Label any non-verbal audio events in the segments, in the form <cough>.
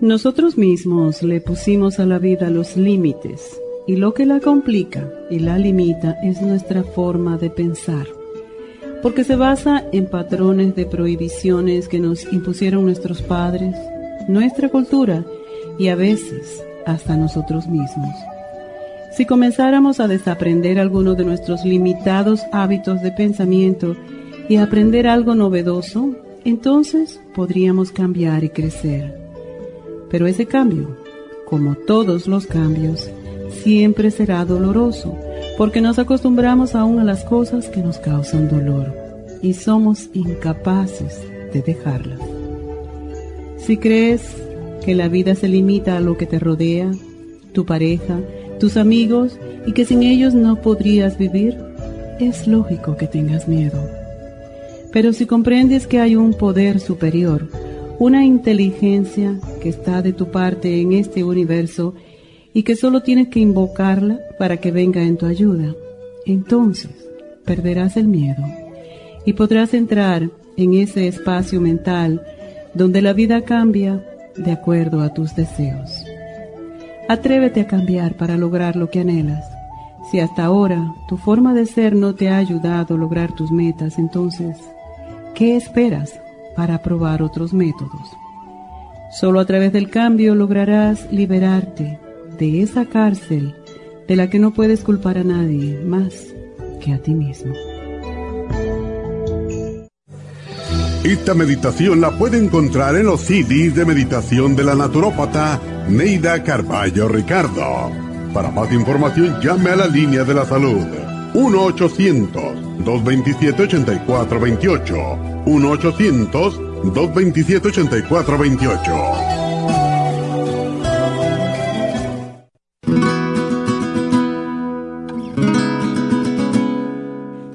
Nosotros mismos le pusimos a la vida los límites y lo que la complica y la limita es nuestra forma de pensar, porque se basa en patrones de prohibiciones que nos impusieron nuestros padres, nuestra cultura y a veces hasta nosotros mismos. Si comenzáramos a desaprender algunos de nuestros limitados hábitos de pensamiento y aprender algo novedoso, entonces podríamos cambiar y crecer. Pero ese cambio, como todos los cambios, siempre será doloroso, porque nos acostumbramos aún a las cosas que nos causan dolor y somos incapaces de dejarlas. Si crees que la vida se limita a lo que te rodea, tu pareja, tus amigos y que sin ellos no podrías vivir, es lógico que tengas miedo. Pero si comprendes que hay un poder superior, una inteligencia que está de tu parte en este universo y que solo tienes que invocarla para que venga en tu ayuda. Entonces perderás el miedo y podrás entrar en ese espacio mental donde la vida cambia de acuerdo a tus deseos. Atrévete a cambiar para lograr lo que anhelas. Si hasta ahora tu forma de ser no te ha ayudado a lograr tus metas, entonces, ¿qué esperas para probar otros métodos. Solo a través del cambio lograrás liberarte de esa cárcel de la que no puedes culpar a nadie más que a ti mismo. Esta meditación la puede encontrar en los CDs de meditación de la naturópata Neida Carballo Ricardo. Para más información llame a la línea de la salud 1-800-227-8428 1-800-227-8428.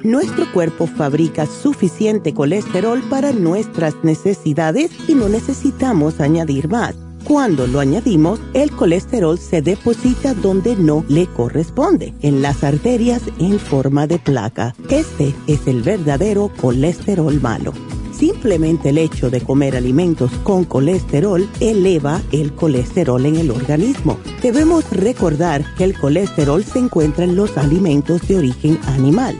Nuestro cuerpo fabrica suficiente colesterol para nuestras necesidades y no necesitamos añadir más. Cuando lo añadimos, el colesterol se deposita donde no le corresponde, en las arterias en forma de placa. Este es el verdadero colesterol malo. Simplemente el hecho de comer alimentos con colesterol eleva el colesterol en el organismo. Debemos recordar que el colesterol se encuentra en los alimentos de origen animal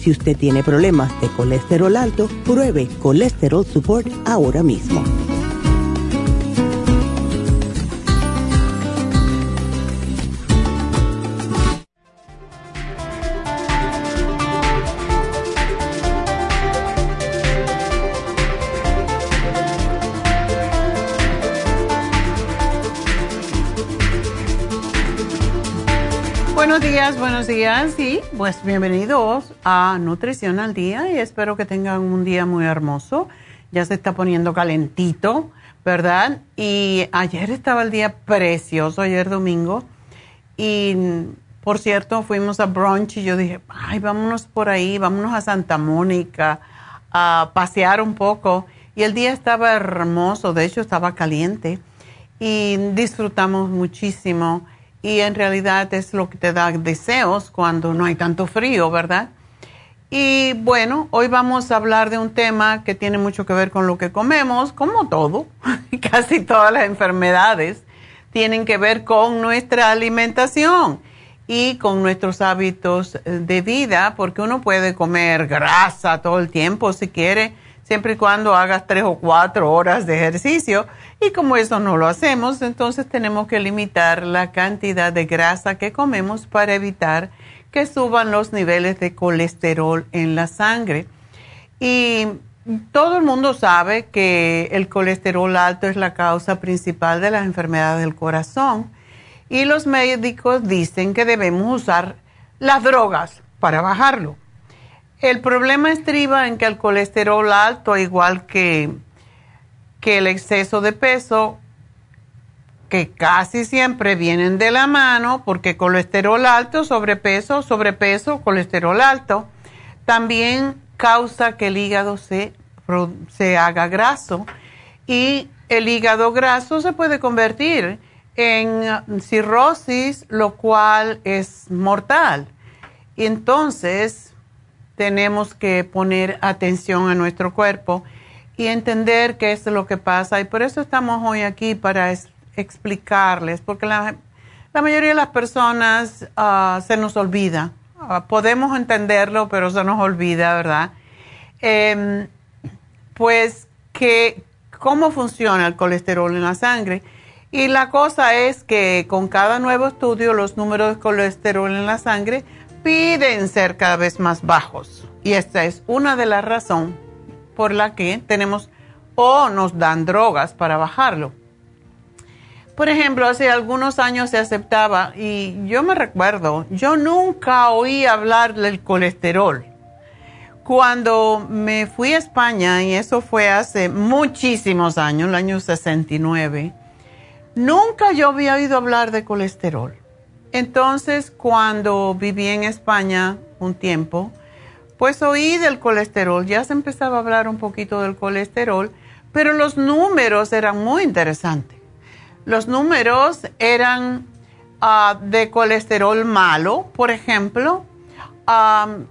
si usted tiene problemas de colesterol alto, pruebe Colesterol Support ahora mismo. Buenos días y pues bienvenidos a Nutrición al Día y espero que tengan un día muy hermoso. Ya se está poniendo calentito, ¿verdad? Y ayer estaba el día precioso, ayer domingo. Y por cierto, fuimos a brunch y yo dije, ay, vámonos por ahí, vámonos a Santa Mónica a pasear un poco. Y el día estaba hermoso, de hecho estaba caliente y disfrutamos muchísimo y en realidad es lo que te da deseos cuando no hay tanto frío, ¿verdad? Y bueno, hoy vamos a hablar de un tema que tiene mucho que ver con lo que comemos, como todo, <laughs> casi todas las enfermedades tienen que ver con nuestra alimentación y con nuestros hábitos de vida, porque uno puede comer grasa todo el tiempo si quiere, siempre y cuando hagas tres o cuatro horas de ejercicio. Y como eso no lo hacemos, entonces tenemos que limitar la cantidad de grasa que comemos para evitar que suban los niveles de colesterol en la sangre. Y todo el mundo sabe que el colesterol alto es la causa principal de las enfermedades del corazón y los médicos dicen que debemos usar las drogas para bajarlo. El problema estriba en que el colesterol alto, igual que, que el exceso de peso, que casi siempre vienen de la mano, porque colesterol alto, sobrepeso, sobrepeso, colesterol alto, también causa que el hígado se, se haga graso y el hígado graso se puede convertir en cirrosis, lo cual es mortal. Entonces tenemos que poner atención a nuestro cuerpo y entender qué es lo que pasa. Y por eso estamos hoy aquí para explicarles, porque la, mayoría de las personas ah, se nos olvida Ah, podemos entenderlo, pero se nos olvida, ¿verdad? Em, pues que cómo funciona el colesterol en la sangre. Y la cosa es que con cada nuevo estudio los números de colesterol en la sangre piden ser cada vez más bajos. Y esta es una de las razones por la que tenemos o nos dan drogas para bajarlo. Por ejemplo, hace algunos años se aceptaba, y yo me recuerdo, yo nunca oí hablar del colesterol. Cuando me fui a España, y eso fue hace muchísimos años, el año 69, nunca yo había oído hablar de colesterol. Entonces, cuando viví en España un tiempo, pues oí del colesterol, ya se empezaba a hablar un poquito del colesterol, pero los números eran muy interesantes. Los números eran ah, de colesterol malo, por ejemplo.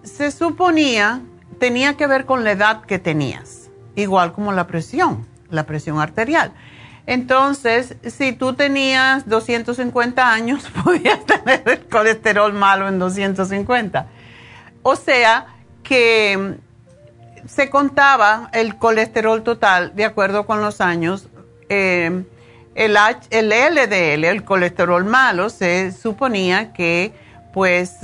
se suponía tenía que ver con la edad que tenías, igual como la presión, la presión arterial. Entonces, si tú tenías 250 años, <laughs> podías tener el colesterol malo en 250. O sea que se contaba el colesterol total de acuerdo con los años. Eh, el, el LDL, el colesterol malo, se suponía que pues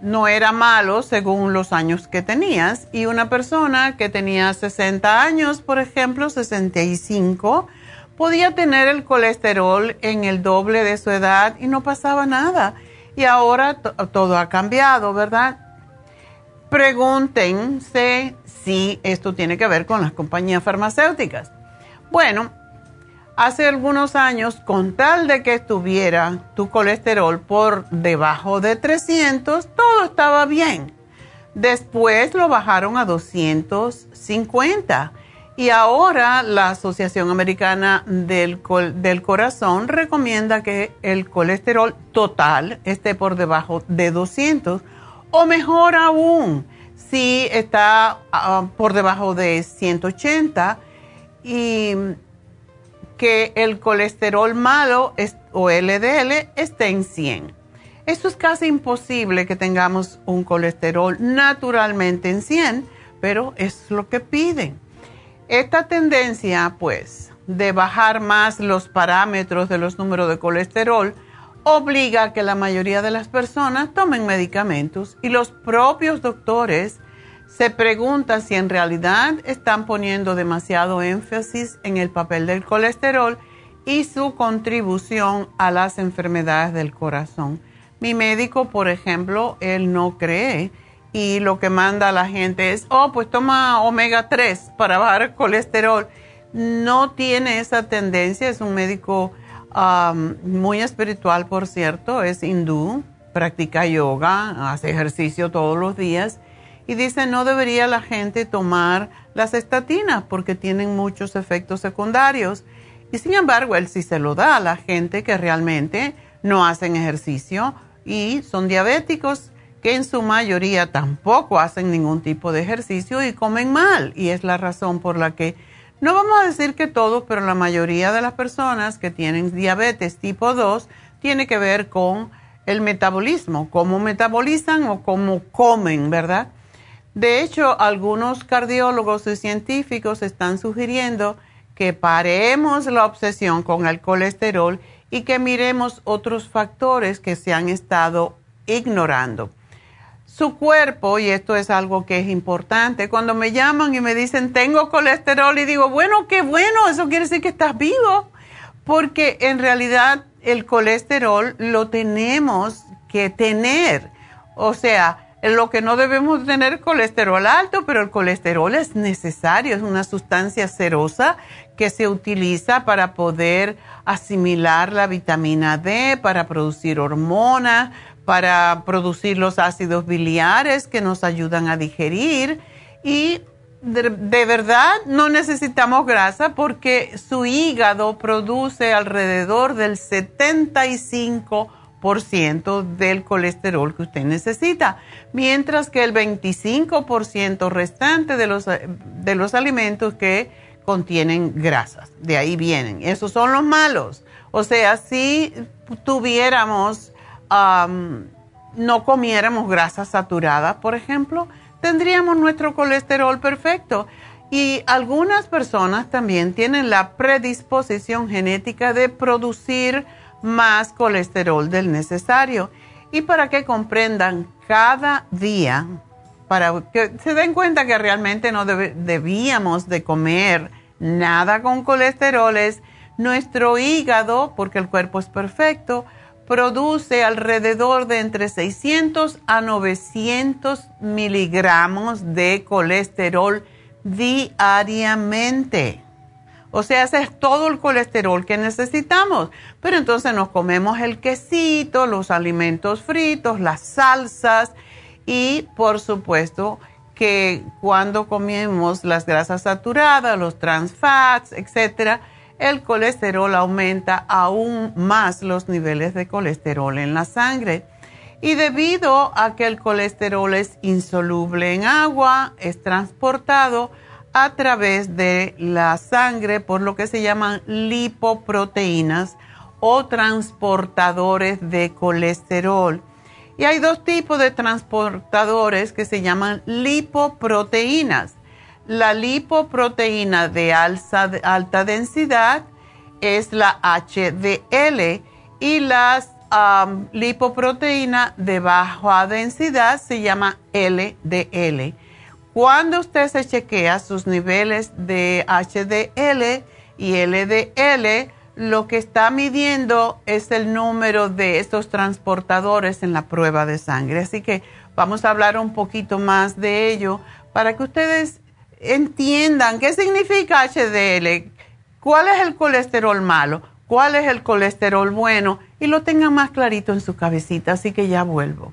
no era malo según los años que tenías. Y una persona que tenía 60 años, por ejemplo, 65, podía tener el colesterol en el doble de su edad y no pasaba nada. Y ahora todo ha cambiado, ¿verdad? Pregúntense si esto tiene que ver con las compañías farmacéuticas. Bueno, hace algunos años, con tal de que estuviera tu colesterol por debajo de 300, todo estaba bien. Después lo bajaron a 250 y ahora la Asociación Americana del, del, Corazón recomienda que el colesterol total esté por debajo de 200 o mejor aún, si está ah, por debajo de 180 y que el colesterol malo o LDL esté en 100. Esto es casi imposible que tengamos un colesterol naturalmente en 100, pero es lo que piden. Esta tendencia, pues, de bajar más los parámetros de los números de colesterol, obliga a que la mayoría de las personas tomen medicamentos y los propios doctores se pregunta si en realidad están poniendo demasiado énfasis en el papel del colesterol y su contribución a las enfermedades del corazón. Mi médico, por ejemplo, él no cree y lo que manda a la gente es, oh, pues toma omega 3 para bajar colesterol. No tiene esa tendencia, es un médico muy espiritual, por cierto, es hindú, practica yoga, hace ejercicio todos los días y dice no debería la gente tomar las estatinas porque tienen muchos efectos secundarios. Y sin embargo, él sí se lo da a la gente que realmente no hacen ejercicio y son diabéticos que en su mayoría tampoco hacen ningún tipo de ejercicio y comen mal. Y es la razón por la que, no vamos a decir que todos, pero la mayoría de las personas que tienen diabetes tipo 2 tiene que ver con el metabolismo, cómo metabolizan o cómo comen, ¿verdad? De hecho, algunos cardiólogos y científicos están sugiriendo que paremos la obsesión con el colesterol y que miremos otros factores que se han estado ignorando. Su cuerpo, y esto es algo que es importante, cuando me llaman y me dicen tengo colesterol y digo, bueno, qué bueno, eso quiere decir que estás vivo, porque en realidad el colesterol lo tenemos que tener. O sea, lo que no debemos tener colesterol alto, pero el colesterol es necesario, es una sustancia cerosa que se utiliza para poder asimilar la vitamina D, para producir hormonas, para producir los ácidos biliares que nos ayudan a digerir y de, verdad no necesitamos grasa porque su hígado produce alrededor del 75% del colesterol que usted necesita, mientras que el 25% restante de los, de los alimentos que contienen grasas, de ahí vienen. Esos son los malos. O sea, si tuviéramos, no comiéramos grasas saturadas, por ejemplo, tendríamos nuestro colesterol perfecto. Y algunas personas también tienen la predisposición genética de producir más colesterol del necesario. Y para que comprendan cada día, para que se den cuenta que realmente no debíamos de comer nada con colesteroles, nuestro hígado, porque el cuerpo es perfecto, produce alrededor de entre 600 a 900 miligramos de colesterol diariamente. O sea, ese es todo el colesterol que necesitamos. Pero entonces nos comemos el quesito, los alimentos fritos, las salsas y por supuesto que cuando comemos las grasas saturadas, los trans fats, etcétera, el colesterol aumenta aún más los niveles de colesterol en la sangre. Y debido a que el colesterol es insoluble en agua, es transportado a través de la sangre por lo que se llaman lipoproteínas o transportadores de colesterol. Y hay dos tipos de transportadores que se llaman lipoproteínas. La lipoproteína de alta, densidad es la HDL y las lipoproteína de baja densidad se llama LDL. Cuando usted se chequea sus niveles de HDL y LDL, lo que está midiendo es el número de estos transportadores en la prueba de sangre. Así que vamos a hablar un poquito más de ello para que ustedes entiendan qué significa HDL, cuál es el colesterol malo, cuál es el colesterol bueno y lo tengan más clarito en su cabecita. Así que ya vuelvo.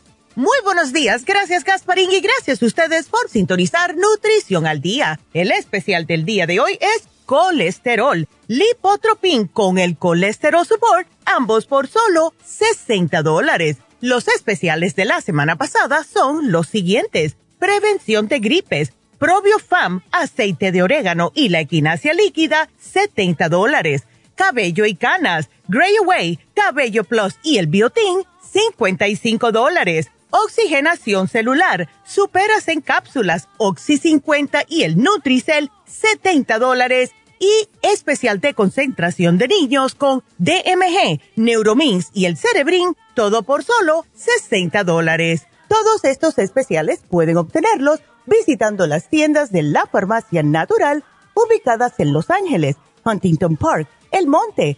Muy buenos días, gracias Gasparín y gracias a ustedes por sintonizar Nutrición al Día. El especial del día de hoy es colesterol, lipotropin con el colesterol support, ambos por solo 60 dólares. Los especiales de la semana pasada son los siguientes. Prevención de gripes, Probiofam, aceite de orégano y la equinacia líquida, 70 dólares. Cabello y canas, Grey Away, Cabello Plus y el Biotin, 55 dólares. Oxigenación celular, superas en cápsulas, Oxy 50 y el Nutricel, 70 dólares. Y especial de concentración de niños con DMG, Neuromins y el Cerebrin, todo por solo 60 dólares. Todos estos especiales pueden obtenerlos visitando las tiendas de la farmacia natural ubicadas en Los Ángeles, Huntington Park, El Monte,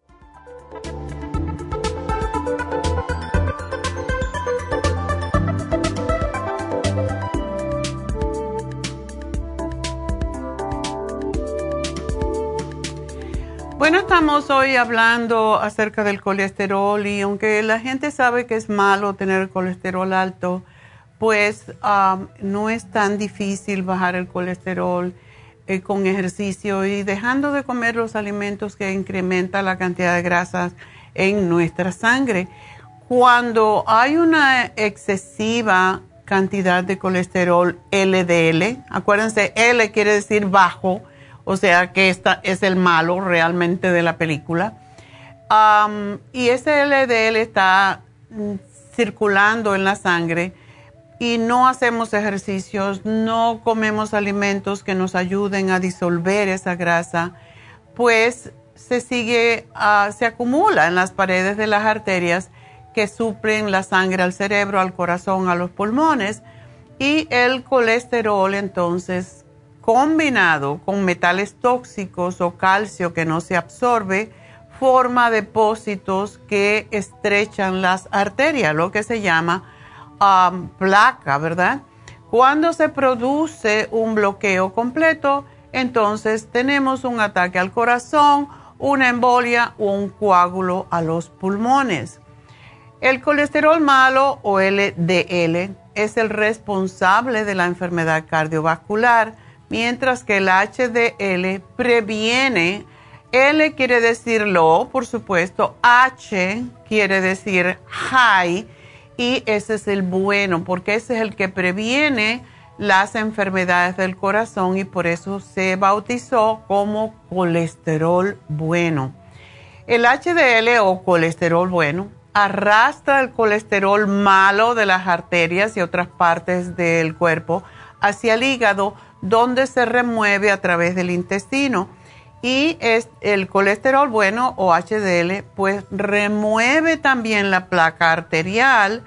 Bueno, estamos hoy hablando acerca del colesterol y aunque la gente sabe que es malo tener colesterol alto, pues um, no es tan difícil bajar el colesterol eh, con ejercicio y dejando de comer los alimentos que incrementan la cantidad de grasas en nuestra sangre. Cuando hay una excesiva cantidad de colesterol LDL, acuérdense, L quiere decir bajo, o sea que esta es el malo realmente de la película. y ese LDL está mm, circulando en la sangre y no hacemos ejercicios, no comemos alimentos que nos ayuden a disolver esa grasa, pues se sigue, ah, se acumula en las paredes de las arterias que suplen la sangre al cerebro, al corazón, a los pulmones y el colesterol entonces combinado con metales tóxicos o calcio que no se absorbe, forma depósitos que estrechan las arterias, lo que se llama placa, ¿verdad? Cuando se produce un bloqueo completo, entonces tenemos un ataque al corazón, una embolia o un coágulo a los pulmones. El colesterol malo o LDL es el responsable de la enfermedad cardiovascular, mientras que el HDL previene. L quiere decir low, por supuesto, H quiere decir high y ese es el bueno, porque ese es el que previene las enfermedades del corazón y por eso se bautizó como colesterol bueno. El HDL o colesterol bueno arrastra el colesterol malo de las arterias y otras partes del cuerpo hacia el hígado, donde se remueve a través del intestino. Y es el colesterol bueno o HDL, pues remueve también la placa arterial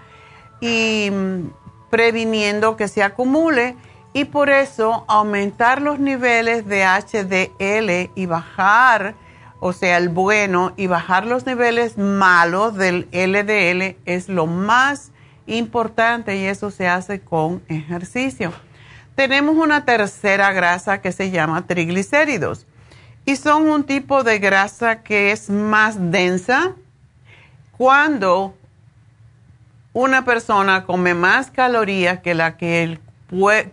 y mm, previniendo que se acumule y por eso aumentar los niveles de HDL y bajar, o sea, el bueno y bajar los niveles malos del LDL es lo más importante y eso se hace con ejercicio. Tenemos una tercera grasa que se llama triglicéridos y son un tipo de grasa que es más densa cuando una persona come más calorías que la que el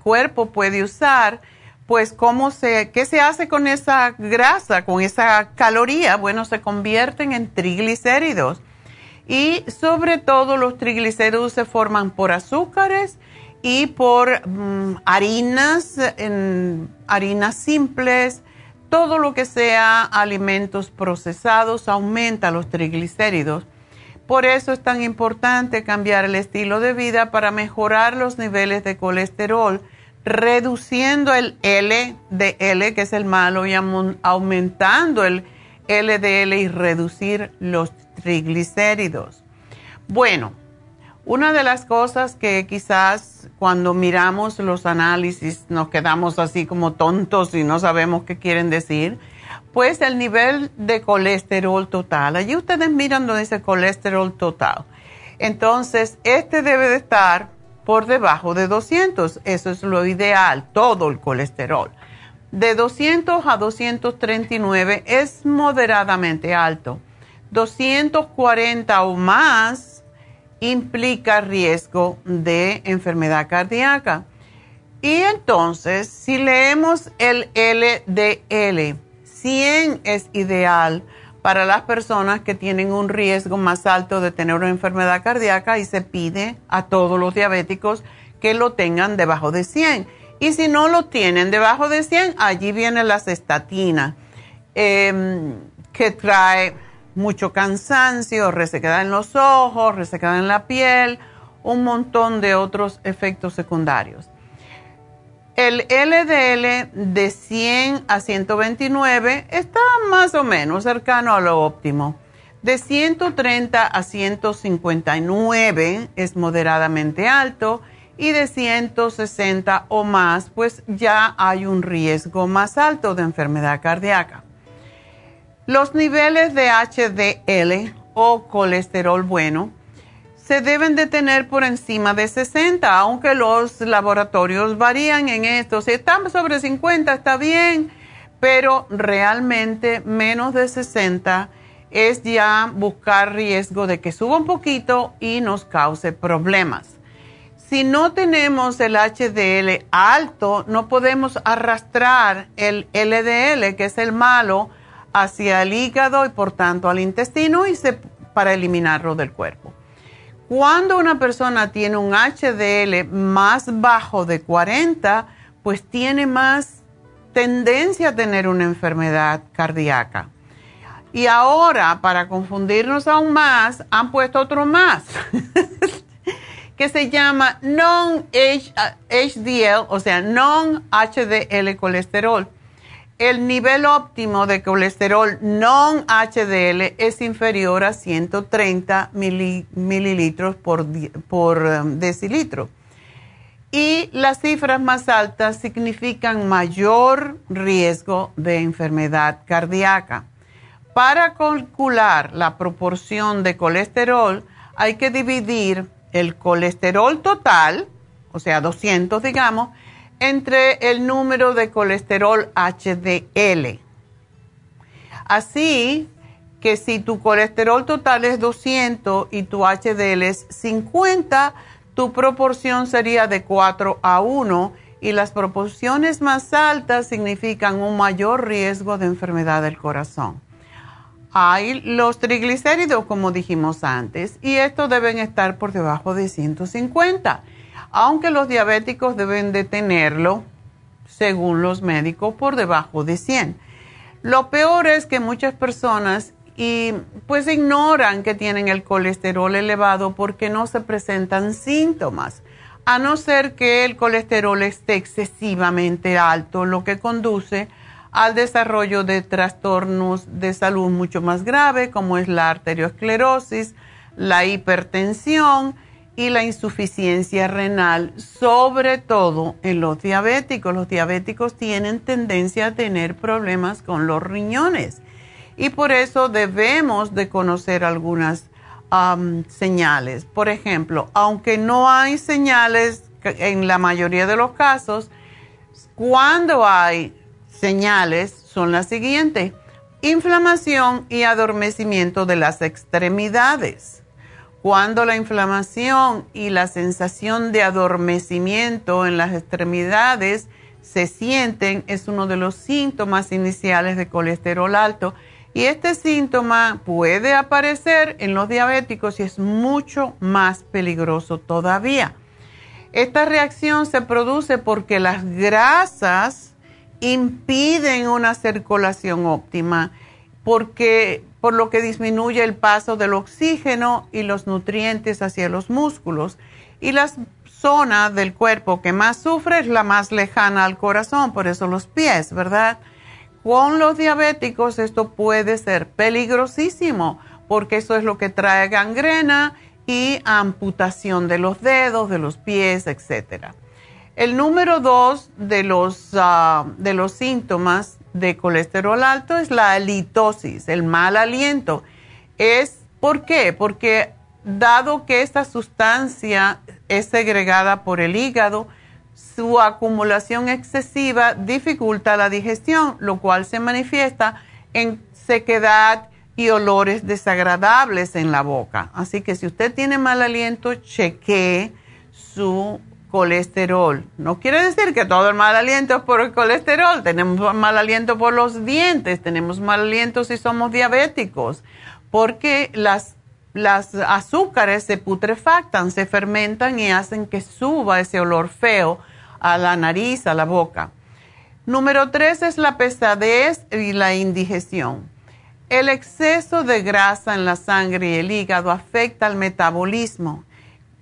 cuerpo puede usar, pues ¿cómo se, ¿qué se hace con esa grasa, con esa caloría? Bueno, se convierten en triglicéridos. Y sobre todo los triglicéridos se forman por azúcares y por mm, harinas, en, harinas simples, todo lo que sea alimentos procesados aumenta los triglicéridos. Por eso es tan importante cambiar el estilo de vida para mejorar los niveles de colesterol, reduciendo el LDL, que es el malo, y aumentando el LDL y reducir los triglicéridos. Bueno, una de las cosas que quizás cuando miramos los análisis nos quedamos así como tontos y no sabemos qué quieren decir pues el nivel de colesterol total. Allí ustedes miran donde dice colesterol total. Entonces, este debe de estar por debajo de 200. Eso es lo ideal, todo el colesterol. De 200 a 239 es moderadamente alto. 240 o más implica riesgo de enfermedad cardíaca. Y entonces, si leemos el LDL, 100 es ideal para las personas que tienen un riesgo más alto de tener una enfermedad cardíaca y se pide a todos los diabéticos que lo tengan debajo de 100. Y si no lo tienen debajo de 100, allí viene las estatinas, em, que trae mucho cansancio, resequedad en los ojos, resequedad en la piel, un montón de otros efectos secundarios. El LDL de 100 a 129 está más o menos cercano a lo óptimo. De 130 a 159 es moderadamente alto y de 160 o más pues ya hay un riesgo más alto de enfermedad cardíaca. Los niveles de HDL o colesterol bueno se deben de tener por encima de 60, aunque los laboratorios varían en esto. Si están sobre 50 está bien, pero realmente menos de 60 es ya buscar riesgo de que suba un poquito y nos cause problemas. Si no tenemos el HDL alto, no podemos arrastrar el LDL, que es el malo, hacia el hígado y por tanto al intestino y se, para eliminarlo del cuerpo. Cuando una persona tiene un HDL más bajo de 40, pues tiene más tendencia a tener una enfermedad cardíaca. Y ahora, para confundirnos aún más, han puesto otro más, <laughs> que se llama non-HDL, o sea, non-HDL colesterol el nivel óptimo de colesterol non-HDL es inferior a 130 mililitros por, um, decilitro. Y las cifras más altas significan mayor riesgo de enfermedad cardíaca. Para calcular la proporción de colesterol hay que dividir el colesterol total, o sea, 200 digamos, entre el número de colesterol HDL. Así que si tu colesterol total es 200 y tu HDL es 50, tu proporción sería de 4 a 1 y las proporciones más altas significan un mayor riesgo de enfermedad del corazón. Hay los triglicéridos, como dijimos antes, y estos deben estar por debajo de 150 aunque los diabéticos deben de tenerlo, según los médicos, por debajo de 100. Lo peor es que muchas personas y pues ignoran que tienen el colesterol elevado porque no se presentan síntomas, a no ser que el colesterol esté excesivamente alto, lo que conduce al desarrollo de trastornos de salud mucho más graves, como es la arteriosclerosis, la hipertensión, y la insuficiencia renal, sobre todo en los diabéticos. Los diabéticos tienen tendencia a tener problemas con los riñones y por eso debemos de conocer algunas señales. Por ejemplo, aunque no hay señales en la mayoría de los casos, cuando hay señales son las siguientes. Inflamación y adormecimiento de las extremidades cuando la inflamación y la sensación de adormecimiento en las extremidades se sienten, es uno de los síntomas iniciales de colesterol alto. Y este síntoma puede aparecer en los diabéticos y es mucho más peligroso todavía. Esta reacción se produce porque las grasas impiden una circulación óptima, porque por lo que disminuye el paso del oxígeno y los nutrientes hacia los músculos. Y la zona del cuerpo que más sufre es la más lejana al corazón, por eso los pies, ¿verdad? Con los diabéticos esto puede ser peligrosísimo, porque eso es lo que trae gangrena y amputación de los dedos, de los pies, etc. El número dos de los, ah, de los síntomas de colesterol alto es la halitosis, el mal aliento. Es, ¿Por qué? Porque dado que esta sustancia es segregada por el hígado, su acumulación excesiva dificulta la digestión, lo cual se manifiesta en sequedad y olores desagradables en la boca. Así que si usted tiene mal aliento, chequee su colesterol. No quiere decir que todo el mal aliento es por el colesterol. Tenemos mal aliento por los dientes, tenemos mal aliento si somos diabéticos, porque las, las azúcares se putrefactan, se fermentan y hacen que suba ese olor feo a la nariz, a la boca. Número tres es la pesadez y la indigestión. El exceso de grasa en la sangre y el hígado afecta al metabolismo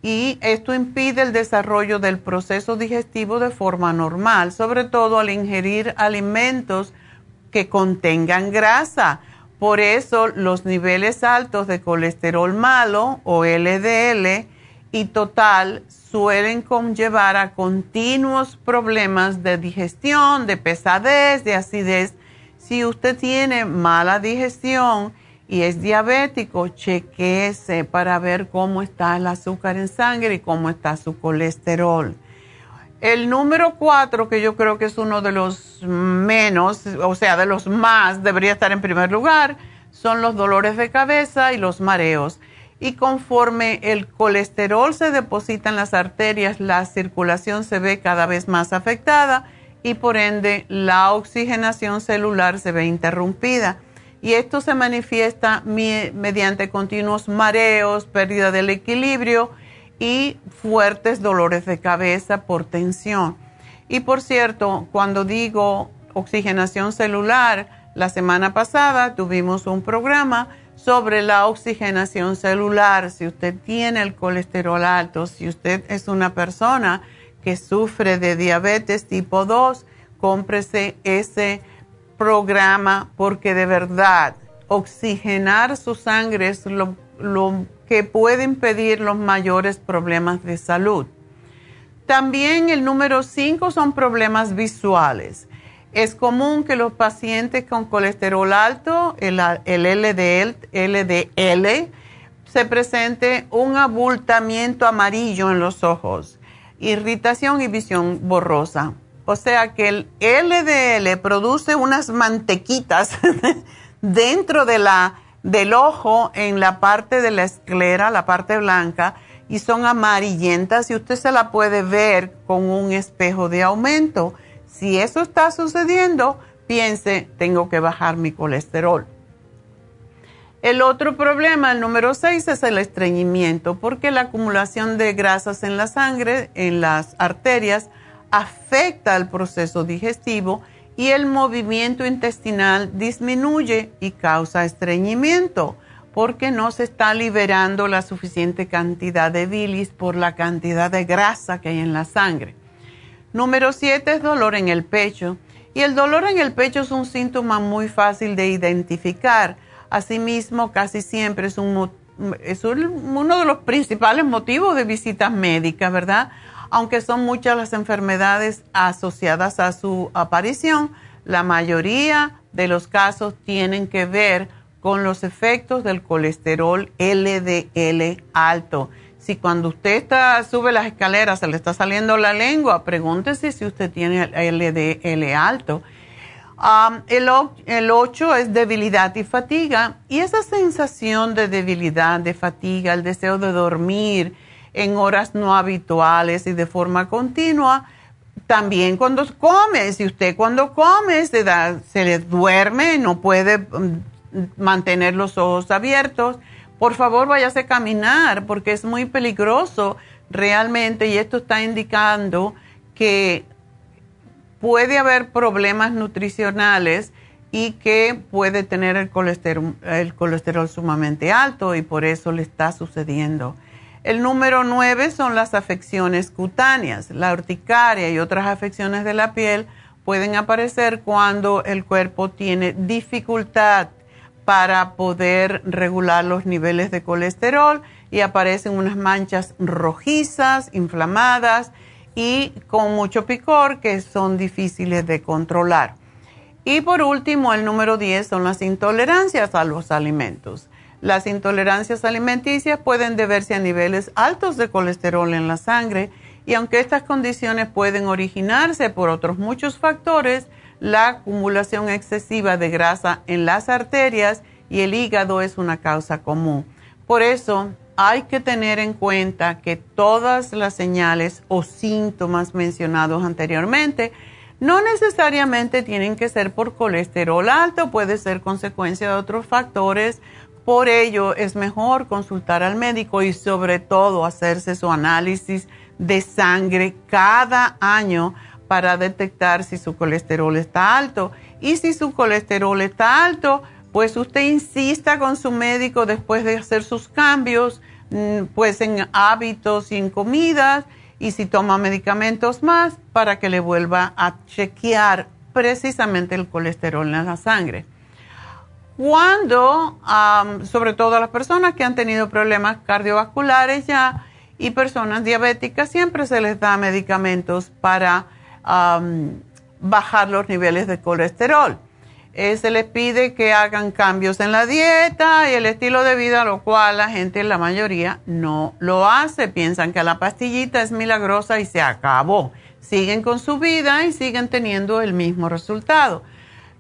y esto impide el desarrollo del proceso digestivo de forma normal, sobre todo al ingerir alimentos que contengan grasa. Por eso los niveles altos de colesterol malo o LDL y total suelen conllevar a continuos problemas de digestión, de pesadez, de acidez. Si usted tiene mala digestión, y es diabético, chequeese para ver cómo está el azúcar en sangre y cómo está su colesterol. El número cuatro, que yo creo que es uno de los menos, o sea, de los más, debería estar en primer lugar, son los dolores de cabeza y los mareos. Y conforme el colesterol se deposita en las arterias, la circulación se ve cada vez más afectada y por ende la oxigenación celular se ve interrumpida y esto se manifiesta mediante continuos mareos, pérdida del equilibrio y fuertes dolores de cabeza por tensión. Y por cierto, cuando digo oxigenación celular, la semana pasada tuvimos un programa sobre la oxigenación celular. Si usted tiene el colesterol alto, si usted es una persona que sufre de diabetes tipo 2, cómprese ese programa porque de verdad oxigenar su sangre es lo, que puede impedir los mayores problemas de salud. También el número 5 son problemas visuales. Es común que los pacientes con colesterol alto, el, el LDL, se presente un abultamiento amarillo en los ojos, irritación y visión borrosa. O sea que el LDL produce unas mantequitas <laughs> dentro de la, del ojo en la parte de la esclera, la parte blanca, y son amarillentas y usted se la puede ver con un espejo de aumento. Si eso está sucediendo, piense, tengo que bajar mi colesterol. El otro problema, el número 6, es el estreñimiento, porque la acumulación de grasas en la sangre, en las arterias, afecta al proceso digestivo y el movimiento intestinal disminuye y causa estreñimiento porque no se está liberando la suficiente cantidad de bilis por la cantidad de grasa que hay en la sangre. Número 7 es dolor en el pecho. Y el dolor en el pecho es un síntoma muy fácil de identificar. Asimismo, casi siempre es, un, es uno de los principales motivos de visitas médicas, ¿verdad? Aunque son muchas las enfermedades asociadas a su aparición, la mayoría de los casos tienen que ver con los efectos del colesterol LDL alto. Si cuando usted está, sube las escaleras se le está saliendo la lengua, pregúntese si usted tiene LDL alto. el, el 8 es debilidad y fatiga. Y esa sensación de debilidad, de fatiga, el deseo de dormir, en horas no habituales y de forma continua. También cuando come, si usted cuando come se, da, se le duerme, no puede mm, mantener los ojos abiertos, por favor váyase a caminar porque es muy peligroso realmente y esto está indicando que puede haber problemas nutricionales y que puede tener el colesterol sumamente alto y por eso le está sucediendo. El número 9 son las afecciones cutáneas. La urticaria y otras afecciones de la piel pueden aparecer cuando el cuerpo tiene dificultad para poder regular los niveles de colesterol y aparecen unas manchas rojizas, inflamadas y con mucho picor que son difíciles de controlar. Y por último, el número 10 son las intolerancias a los alimentos. Las intolerancias alimenticias pueden deberse a niveles altos de colesterol en la sangre y aunque estas condiciones pueden originarse por otros muchos factores, la acumulación excesiva de grasa en las arterias y el hígado es una causa común. Por eso hay que tener en cuenta que todas las señales o síntomas mencionados anteriormente no necesariamente tienen que ser por colesterol alto, puede ser consecuencia de otros factores. Por ello es mejor consultar al médico y sobre todo hacerse su análisis de sangre cada año para detectar si su colesterol está alto. Y si su colesterol está alto, pues usted insista con su médico después de hacer sus cambios, mm, pues en hábitos y en comidas y si toma medicamentos más para que le vuelva a chequear precisamente el colesterol en la sangre. Cuando, sobre todo las personas que han tenido problemas cardiovasculares ya y personas diabéticas, siempre se les da medicamentos para bajar los niveles de colesterol. Eh, se les pide que hagan cambios en la dieta y el estilo de vida, lo cual la gente, la mayoría, no lo hace. Piensan que la pastillita es milagrosa y se acabó. Siguen con su vida y siguen teniendo el mismo resultado.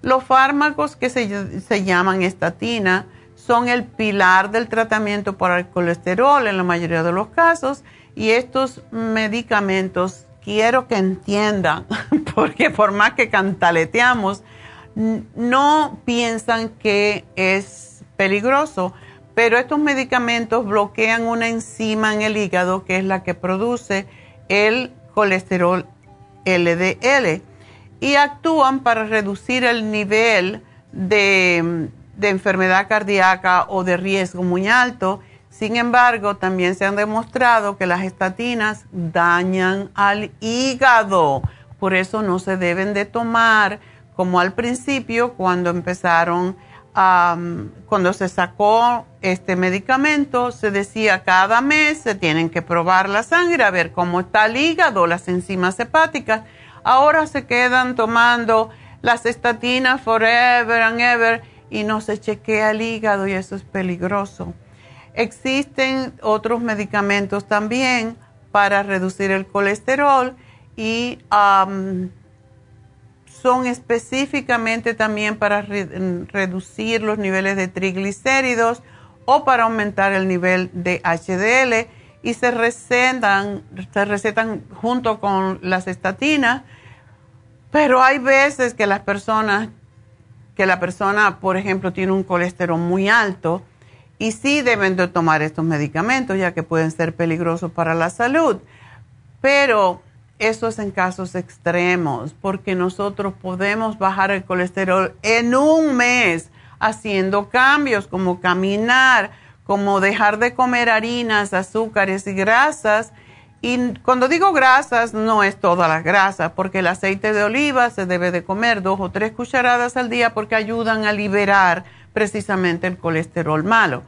Los fármacos que se, se llaman estatina son el pilar del tratamiento para el colesterol en la mayoría de los casos y estos medicamentos quiero que entiendan, <laughs> porque por más que cantaleteamos, no piensan que es peligroso, pero estos medicamentos bloquean una enzima en el hígado que es la que produce el colesterol LDL y actúan para reducir el nivel de, enfermedad cardíaca o de riesgo muy alto. Sin embargo, también se han demostrado que las estatinas dañan al hígado, por eso no se deben de tomar como al principio cuando empezaron, cuando se sacó este medicamento, se decía cada mes se tienen que probar la sangre a ver cómo está el hígado, las enzimas hepáticas. Ahora se quedan tomando las estatinas forever and ever y no se chequea el hígado y eso es peligroso. Existen otros medicamentos también para reducir el colesterol y son específicamente también para reducir los niveles de triglicéridos o para aumentar el nivel de HDL y se recetan, se recetan junto con las estatinas, pero hay veces que las personas, que la persona, por ejemplo, tiene un colesterol muy alto y sí deben de tomar estos medicamentos ya que pueden ser peligrosos para la salud, pero eso es en casos extremos, porque nosotros podemos bajar el colesterol en un mes haciendo cambios como caminar, como dejar de comer harinas, azúcares y grasas. Y cuando digo grasas, no es toda la grasa, porque el aceite de oliva se debe de comer dos o tres cucharadas al día porque ayudan a liberar precisamente el colesterol malo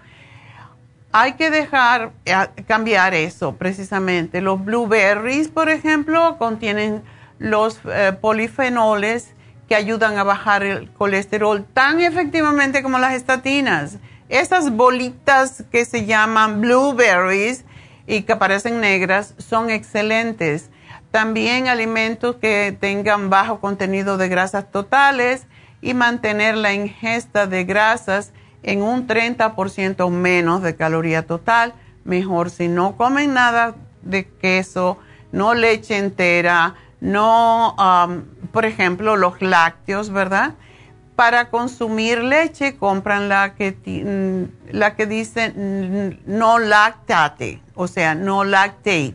hay que dejar eh, cambiar eso precisamente. Los blueberries, por ejemplo, contienen los eh, polifenoles que ayudan a bajar el colesterol tan efectivamente como las estatinas. Esas bolitas que se llaman blueberries y que parecen negras son excelentes. También alimentos que tengan bajo contenido de grasas totales y mantener la ingesta de grasas en un 30% menos de caloría total. Mejor si no comen nada de queso, no leche entera, no, por ejemplo, los lácteos, ¿verdad? Para consumir leche compran la que, mm, la que dice no lactate, o sea, no lactate.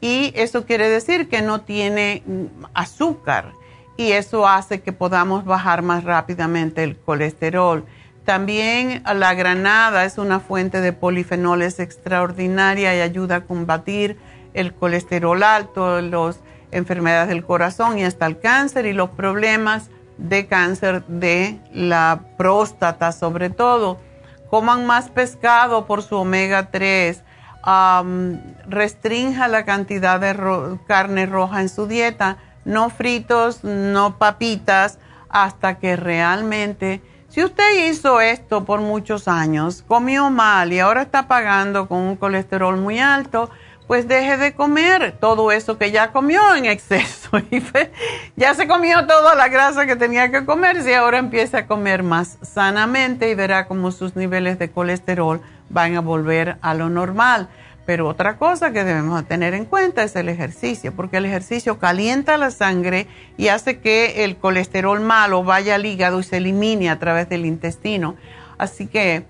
Y eso quiere decir que no tiene mm, azúcar y eso hace que podamos bajar más rápidamente el colesterol. También la granada es una fuente de polifenoles extraordinaria y ayuda a combatir el colesterol alto, las enfermedades del corazón y hasta el cáncer y los problemas de cáncer de la próstata sobre todo. Coman más pescado por su omega 3. restrinja la cantidad de carne roja en su dieta. No fritos, no papitas, hasta que realmente Si usted hizo esto por muchos años, comió mal y ahora está pagando con un colesterol muy alto, pues deje de comer todo eso que ya comió en <laughs> exceso. ya se comió toda la grasa que tenía que comer y ahora empieza a comer más sanamente y verá cómo sus niveles de colesterol van a volver a lo normal. Pero otra cosa que debemos tener en cuenta es el ejercicio, porque el ejercicio calienta la sangre y hace que el colesterol malo vaya al hígado y se elimine a través del intestino. Así que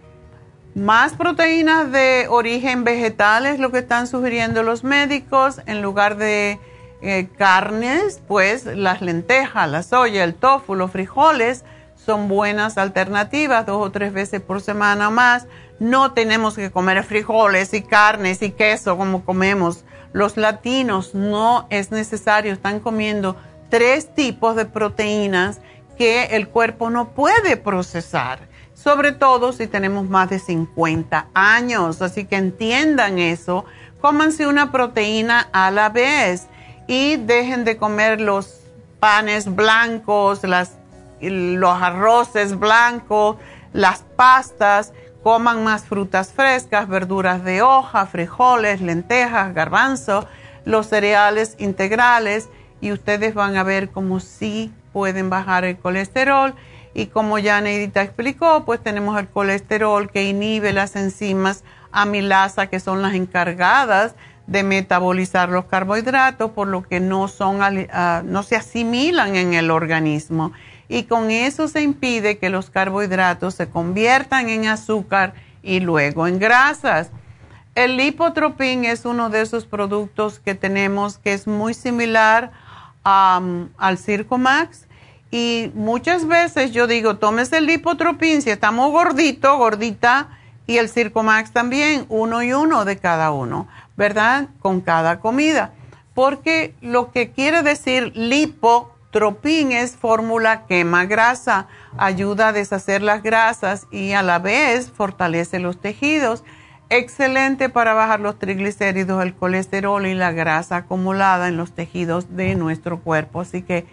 más proteínas de origen vegetal es lo que están sugiriendo los médicos en lugar de eh, carnes, pues las lentejas, la soya, el tofu, los frijoles son buenas alternativas dos o tres veces por semana más. No tenemos que comer frijoles y carnes y queso como comemos los latinos. No es necesario. Están comiendo tres tipos de proteínas que el cuerpo no puede procesar sobre todo si tenemos más de 50 años. Así que entiendan eso, cómanse una proteína a la vez y dejen de comer los panes blancos, las, los arroces blancos, las pastas, coman más frutas frescas, verduras de hoja, frijoles, lentejas, garbanzo, los cereales integrales y ustedes van a ver cómo sí pueden bajar el colesterol y como ya Neidita explicó, pues tenemos el colesterol que inhibe las enzimas amilasa, que son las encargadas de metabolizar los carbohidratos, por lo que no, son, ah, no se asimilan en el organismo. Y con eso se impide que los carbohidratos se conviertan en azúcar y luego en grasas. El lipotropín es uno de esos productos que tenemos que es muy similar al Circomax y muchas veces yo digo, tómese el lipotropín si estamos gordito, gordita, y el Circomax también, uno y uno de cada uno, ¿verdad? Con cada comida. Porque lo que quiere decir lipotropín es fórmula quema grasa, ayuda a deshacer las grasas y a la vez fortalece los tejidos. Excelente para bajar los triglicéridos, el colesterol y la grasa acumulada en los tejidos de nuestro cuerpo. Así que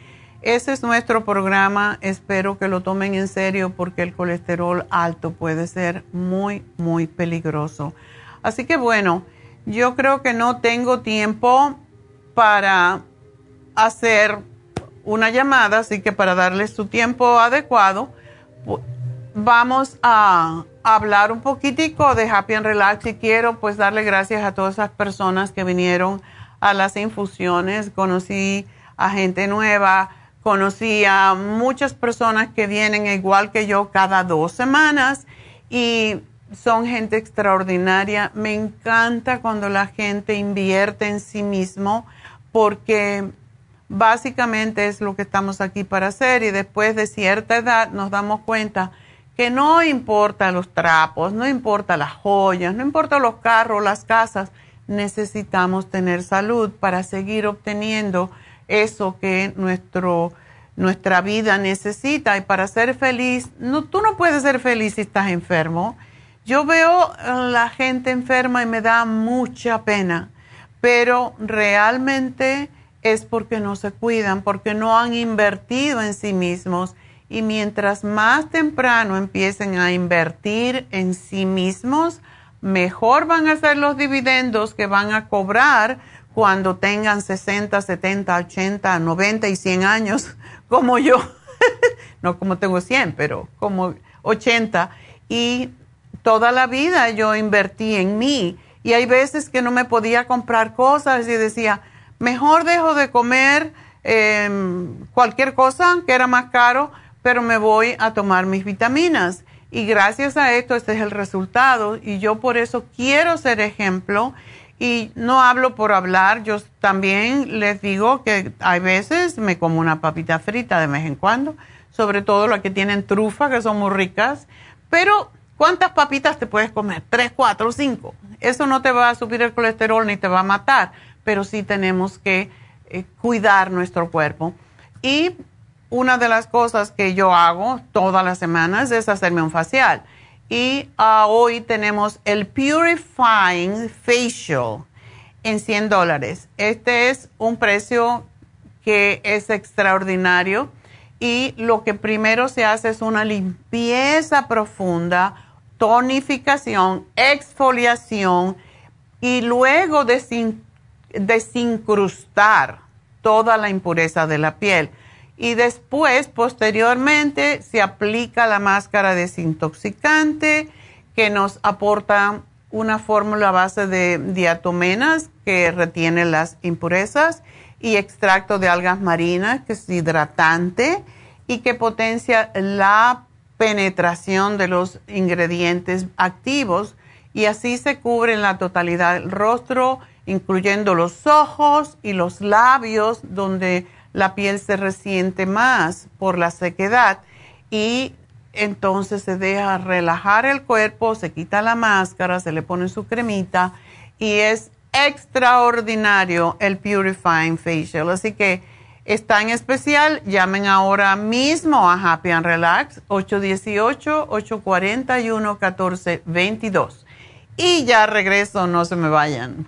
ese es nuestro programa. Espero que lo tomen en serio porque el colesterol alto puede ser muy, muy peligroso. Así que bueno, yo creo que no tengo tiempo para hacer una llamada, así que para darles su tiempo adecuado, vamos a hablar un poquitico de Happy and Relax y quiero pues darle gracias a todas esas personas que vinieron a las infusiones. Conocí a gente nueva Conocí a muchas personas que vienen igual que yo cada dos semanas y son gente extraordinaria. Me encanta cuando la gente invierte en sí mismo porque básicamente es lo que estamos aquí para hacer y después de cierta edad nos damos cuenta que no importa los trapos, no importa las joyas, no importa los carros, las casas, necesitamos tener salud para seguir obteniendo eso que nuestro, nuestra vida necesita. Y para ser feliz, no, tú no puedes ser feliz si estás enfermo. Yo veo a la gente enferma y me da mucha pena, pero realmente es porque no se cuidan, porque no han invertido en sí mismos. Y mientras más temprano empiecen a invertir en sí mismos, mejor van a ser los dividendos que van a cobrar cuando tengan 60, 70, 80, 90 y 100 años, <laughs> como yo. <laughs> no como tengo 100, pero como 80. Y toda la vida yo invertí en mí. Y hay veces que no me podía comprar cosas y decía, mejor dejo de comer em, cualquier cosa que era más caro, pero me voy a tomar mis vitaminas. Y gracias a esto, este es el resultado. Y yo por eso quiero ser ejemplo y no hablo por hablar, yo también les digo que hay veces me como una papita frita de vez en cuando, sobre todo las que tienen trufa, que son muy ricas, pero ¿cuántas papitas te puedes comer? ¿Tres, cuatro, cinco? Eso no te va a subir el colesterol ni te va a matar, pero sí tenemos que eh, cuidar nuestro cuerpo. Y una de las cosas que yo hago todas las semanas es hacerme un facial y ah, hoy tenemos el Purifying Facial en 100 dólares. Este es un precio que es extraordinario y lo que primero se hace es una limpieza profunda, tonificación, exfoliación y luego desincrustar toda la impureza de la piel. Y después, posteriormente, se aplica la máscara desintoxicante que nos aporta una fórmula a base de diatomenas que retiene las impurezas y extracto de algas marinas que es hidratante y que potencia la penetración de los ingredientes activos y así se cubre en la totalidad del rostro, incluyendo los ojos y los labios donde la piel se resiente más por la sequedad y entonces se deja relajar el cuerpo, se quita la máscara, se le pone su cremita y es extraordinario el Purifying Facial. Así que está en especial, llamen ahora mismo a Happy and Relax 818-841-1422. Y ya regreso, no se me vayan.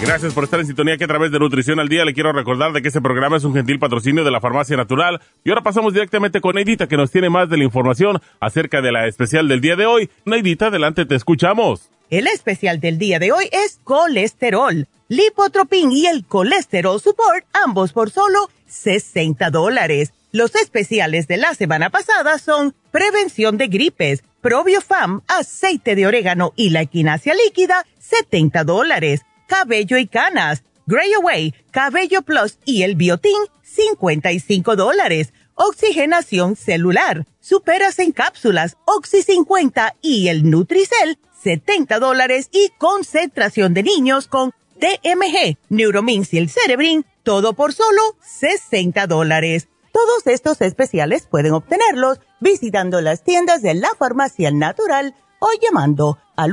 Gracias por estar en sintonía que a través de Nutrición al Día le quiero recordar de que este programa es un gentil patrocinio de la Farmacia Natural. Y ahora pasamos directamente con Neidita que nos tiene más de la información acerca de la especial del día de hoy. Neidita, adelante, te escuchamos. El especial del día de hoy es colesterol, lipotropin y el colesterol support, ambos por solo 60 dólares. Los especiales de la semana pasada son prevención de gripes, probiofam, aceite de orégano y la equinacia líquida, 70 dólares. Cabello y canas, Gray Away, Cabello Plus y el Biotin, 55 dólares. Oxigenación celular, superas en cápsulas, Oxy 50 y el Nutricel, 70 dólares y concentración de niños con DMG, Neuromins y el Cerebrin, todo por solo 60 dólares. Todos estos especiales pueden obtenerlos visitando las tiendas de la farmacia natural o llamando al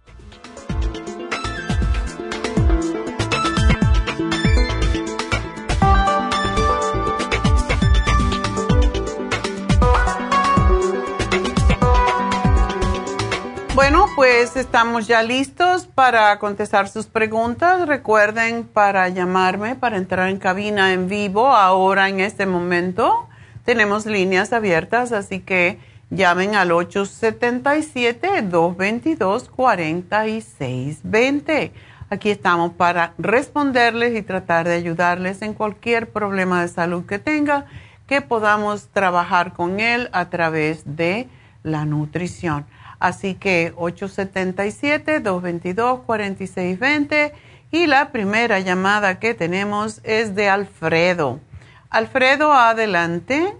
Bueno, pues estamos ya listos para contestar sus preguntas. Recuerden para llamarme, para entrar en cabina en vivo, ahora en este momento. Tenemos líneas abiertas, así que Llamen al 877-222-4620. Aquí estamos para responderles y tratar de ayudarles en cualquier problema de salud que tenga, que podamos trabajar con él a través de la nutrición. Así que 877-222-4620 y la primera llamada que tenemos es de Alfredo. Alfredo, adelante.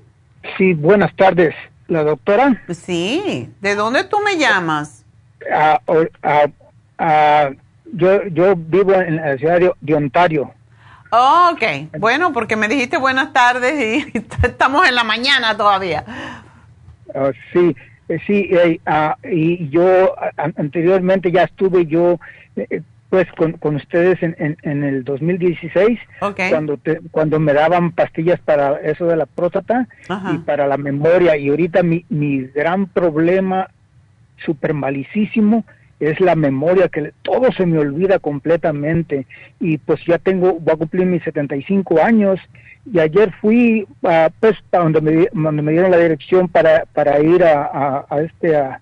Sí, buenas tardes la doctora? Sí, ¿de dónde tú me llamas? Ah, ah, ah, yo, yo vivo en la ciudad de, Ontario. Oh, ok, bueno, porque me dijiste buenas tardes y <laughs> estamos en la mañana todavía. sí, eh, sí, eh, y yo anteriormente ya estuve yo eh, pues con, con ustedes en, en, en el 2016 cuando te, cuando me daban pastillas para eso de la próstata y para la memoria. Y ahorita mi, mi gran problema super malicísimo es la memoria que todo se me olvida completamente y pues ya tengo voy a cumplir mis 75 años y ayer fui a pues a donde me, donde me dieron la dirección para para ir a, a, este a,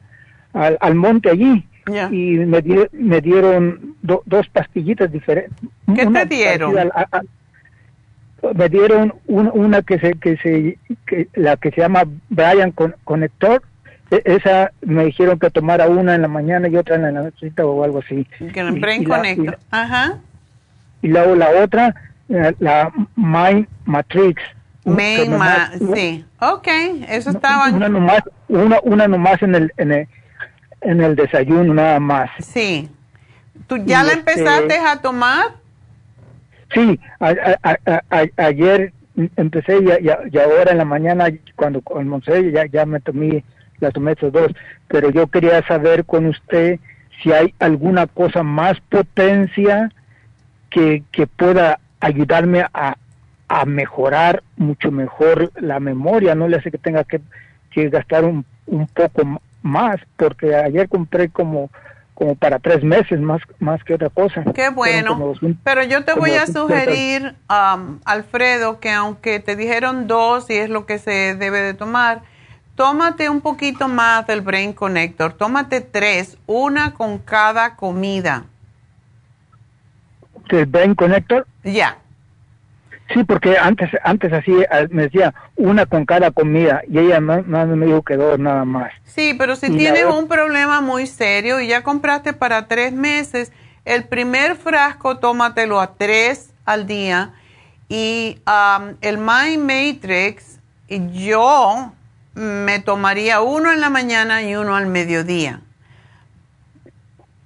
al monte allí y me, me dieron dos pastillitas diferentes. ¿Qué te dieron? me dieron una que se, que se, que, la que se llama Brian con, Conector. E, esa me dijeron que tomara una en la mañana y otra en la noche o algo así. Que el Brain Connector. Ajá. Y luego la otra, eh, la Mind Matrix. Main ma sí. Ok, eso estaba. Una nomás, una, una nomás en el, en el en el desayuno nada más. Sí. ¿Tú ya la este, empezaste a tomar? Sí, ayer empecé y, ahora en la mañana cuando almorcé ya, ya me tomé, la tomé estos dos, pero yo quería saber con usted si hay alguna cosa más potencia que, que pueda ayudarme a, a mejorar mucho mejor la memoria, no le hace que tenga que, que gastar un, un poco más, porque ayer compré como como para tres meses más más que otra cosa. Qué bueno. Pero yo te voy a sugerir, um, Alfredo, que aunque te dijeron dos y es lo que se debe de tomar, tómate un poquito más del Brain Connector. Tómate tres, una con cada comida. ¿Del Brain Connector? Ya. Sí, porque antes antes así eh, me decía una con cada comida y ella no, me dijo que dos nada más. Sí, pero si tienes un problema muy serio y ya compraste para tres meses, el primer frasco tómatelo a tres al día y um, el Mind Matrix yo me tomaría uno en la mañana y uno al mediodía.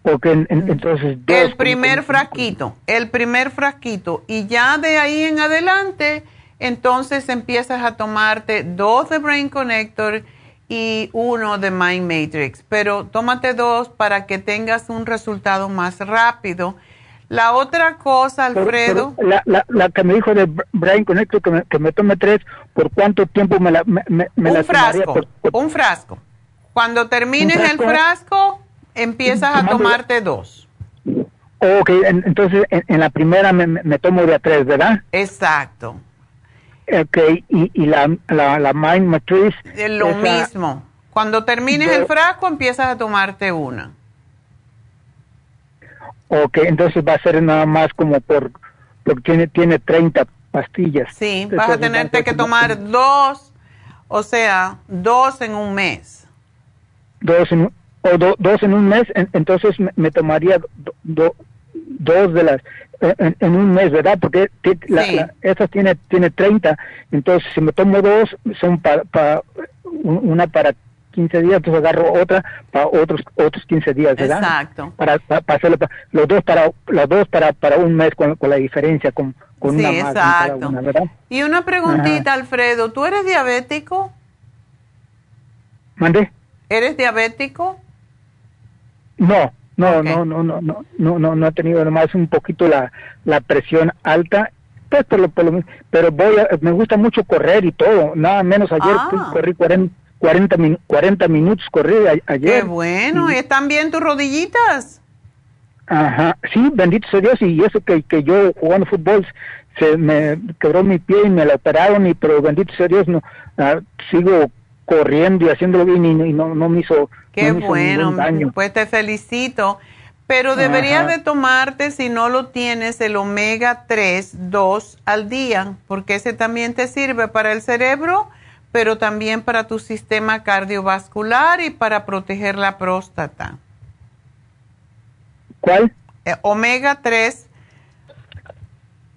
Porque entonces... el primer frasquito, el primer frasquito. Y ya de ahí en adelante, entonces empiezas a tomarte dos de Brain Connector y uno de Mind Matrix. Pero tómate dos para que tengas un resultado más rápido. La otra cosa, Alfredo... la, la, que me dijo de Brain Connector, que me, que me tome tres, ¿por cuánto tiempo me la... Me, un frasco, un frasco. Cuando termines el frasco empiezas a tomarte dos. Ok, entonces en, la primera me, tomo de a tres, ¿verdad? Exacto. Ok, y, y la, la, Mind Matriz. Lo mismo. Cuando termines el frasco, empiezas a tomarte una. Ok, entonces va a ser nada más como por. porque tiene, tiene 30 pastillas. Sí, vas a tenerte que tomar dos, o sea, dos en un mes. Dos en o dos en un mes, entonces me, tomaría dos de las en, un mes, ¿verdad? Porque la, esta tiene tiene 30, entonces si me tomo dos son para, una para 15 días, entonces agarro otra para otros otros 15 días, ¿verdad? Exacto. Para, para, hacerlo, para, los dos para los dos para, para un mes con, con la diferencia con, con sí, una exacto. Más, con. Y una preguntita, Alfredo, ¿tú eres diabético? ¿Mandé? ¿Eres diabético? No, no, no, no, no, no, no, no, no he tenido nomás un poquito la, la presión alta pues por lo, por pero voy a, me gusta mucho correr y todo, nada menos ayer ah. corrí 40 40, 40, minutos, corrí ayer. Qué bueno, ¿y están bien tus rodillitas? Ajá, sí, bendito sea Dios, y eso que, que yo jugando fútbol se me quebró mi pie y me la operaron, y pero bendito sea Dios, no, ah, sigo corriendo y haciéndolo bien y, no, no me hizo Qué bueno, pues te felicito. Pero deberías de tomarte, si no lo tienes, el omega 3, 2 al día, porque ese también te sirve para el cerebro, pero también para tu sistema cardiovascular y para proteger la próstata. ¿Cuál? Eh, omega 3.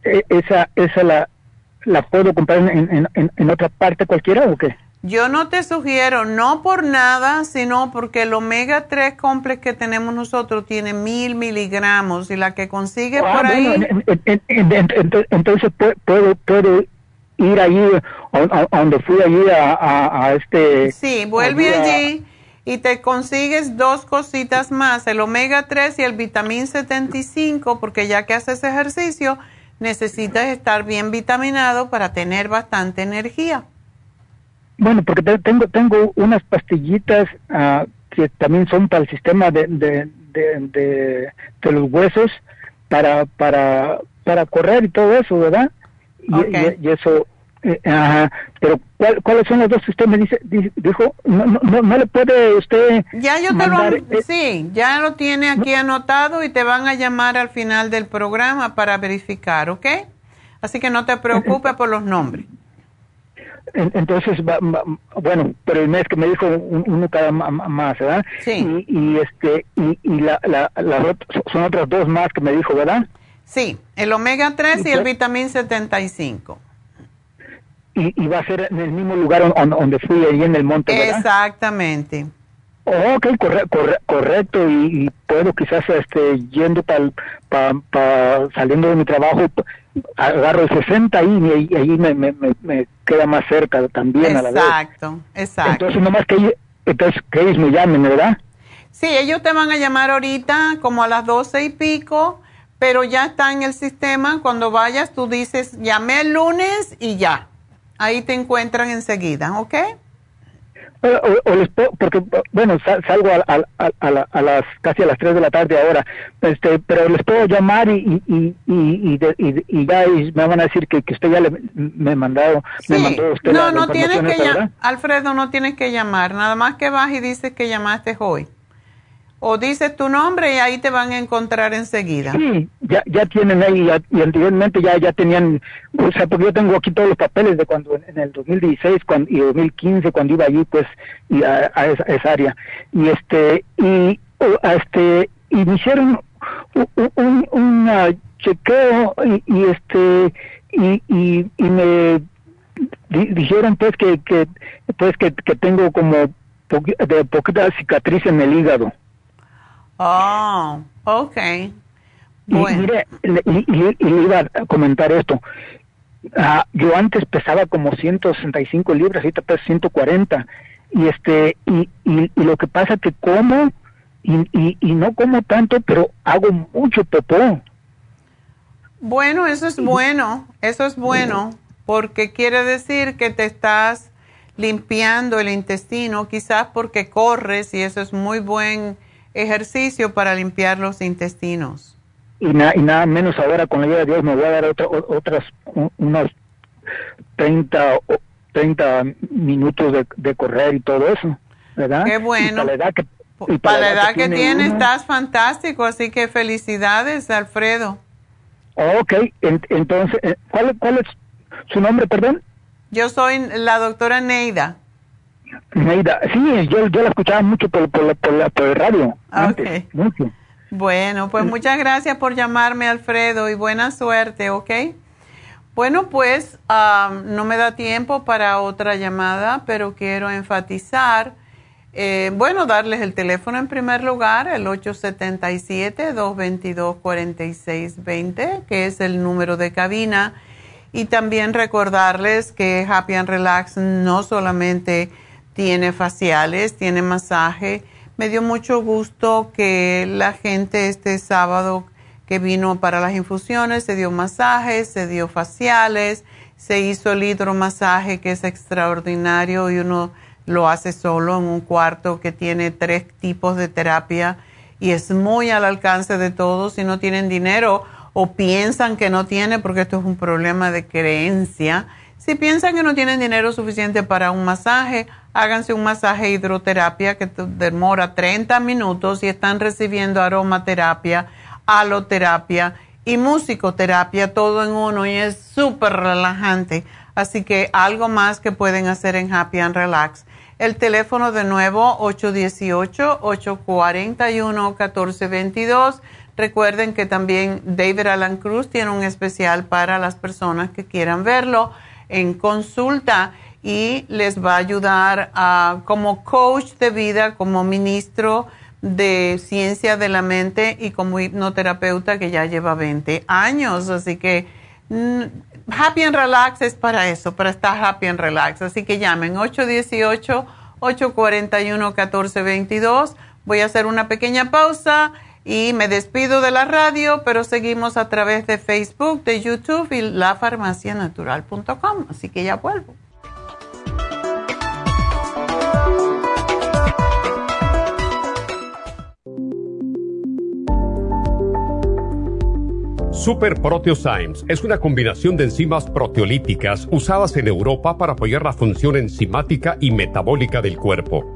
E, ¿Esa, esa la, la puedo comprar en, en, en otra parte cualquiera o qué? Yo no te sugiero, no por nada, sino porque el omega 3 complex que tenemos nosotros tiene mil miligramos y la que consigue ah, por ahí. entonces puedo, puedo ir allí, a, donde fui allí a, este. Sí, vuelve allí. y te consigues dos cositas más, el omega 3 y el vitamín 75, porque ya que haces ejercicio, necesitas estar bien vitaminado para tener bastante energía. Bueno, porque tengo tengo unas pastillitas uh, que también son para el sistema de, de, de, de, los huesos para para para correr y todo eso, ¿verdad? Y, y, eso, eh, ajá, pero ¿cuáles son las dos que usted me dice, dijo? No, no, no, le puede usted. Ya yo te lo. Eh, sí, ya lo tiene aquí anotado y te van a llamar al final del programa para verificar, ¿ok? Así que no te preocupes por los nombres. Entonces, bueno, pero el mes que me dijo uno cada más, ¿verdad? Sí. Y, este, y, y la, la, son otras dos más que me dijo, ¿verdad? Sí, el omega 3 y, el vitamín 75. Y, y va a ser en el mismo lugar donde fui ahí en el monte, ¿verdad? Exactamente. ok, correcto, y, puedo quizás este, yendo para pa, saliendo de mi trabajo, agarro el 60 ahí y ahí me, me, me, queda más cerca también a la vez. Exacto, exacto. Entonces, nomás que ellos, entonces, que ellos me llamen, ¿verdad? Sí, ellos te van a llamar ahorita como a las doce y pico, pero ya está en el sistema. Cuando vayas, tú dices, llamé el lunes y ya. Ahí te encuentran enseguida, ¿ok? O, les porque bueno salgo a, a, las casi a las 3 de la tarde ahora este pero les puedo llamar y y, y, y, ya me van a decir que, que usted ya le, me mandado me mandó usted no no tienes que llamar Alfredo no tienes que llamar nada más que vas y dices que llamaste hoy o dices tu nombre y ahí te van a encontrar enseguida. Sí, ya, ya tienen ahí, y anteriormente ya, ya tenían, o sea, porque yo tengo aquí todos los papeles de cuando en el 2016 cuando, y 2015 cuando iba allí, pues, y a, esa, área. Y este, y, este, y me hicieron un, un, chequeo y, este, y, y, y me dijeron pues que, que pues que, que tengo como de poquita cicatriz en el hígado. Oh, ok. Bueno. Y, mire, le, iba a comentar esto. Ah, yo antes pesaba como 165 libras, ahorita peso 140. Y este y, y, lo que pasa que como y, y, no como tanto, pero hago mucho popó. Bueno, eso es bueno, eso es bueno, porque quiere decir que te estás limpiando el intestino, quizás porque corres y eso es muy buen ejercicio para limpiar los intestinos. Y, y nada menos ahora con la ayuda de Dios me voy a dar otras unos 30, 30 minutos de, correr y todo eso, ¿verdad? Qué bueno. Y para la edad que, tiene, estás fantástico, así que felicidades, Alfredo. Ok, entonces, eh, ¿cuál, ¿cuál es su nombre, perdón? Yo soy la doctora Neida. Neida, sí, yo, yo la escuchaba mucho por, por, por, por el radio. mucho. Bueno, pues muchas gracias por llamarme, Alfredo, y buena suerte, ¿ok? Bueno, pues no me da tiempo para otra llamada, pero quiero enfatizar, eh, bueno, darles el teléfono en primer lugar, el 877-222-4620, que es el número de cabina, y también recordarles que Happy and Relax no solamente tiene faciales, tiene masaje. Me dio mucho gusto que la gente este sábado que vino para las infusiones se dio masajes, se dio faciales, se hizo el hidromasaje que es extraordinario y uno lo hace solo en un cuarto que tiene tres tipos de terapia y es muy al alcance de todos. Si no tienen dinero o piensan que no tienen, porque esto es un problema de creencia, si piensan que no tienen dinero suficiente para un masaje, háganse un masaje hidroterapia que demora 30 minutos y están recibiendo aromaterapia, aloterapia y musicoterapia, todo en uno y es súper relajante. Así que algo más que pueden hacer en Happy and Relax. El teléfono de nuevo 818-841-1422. Recuerden que también David Alan Cruz tiene un especial para las personas que quieran verlo en consulta y les va a ayudar a, como coach de vida, como ministro de ciencia de la mente y como hipnoterapeuta que ya lleva 20 años. Así que mm, Happy and Relax es para eso, para estar happy and relax. Así que llamen 818 841-1422. Voy a hacer una pequeña pausa y me despido de la radio, pero seguimos a través de Facebook, de YouTube y lafarmacianatural.com. Así que ya vuelvo. Super Proteosymes es una combinación de enzimas proteolíticas usadas en Europa para apoyar la función enzimática y metabólica del cuerpo.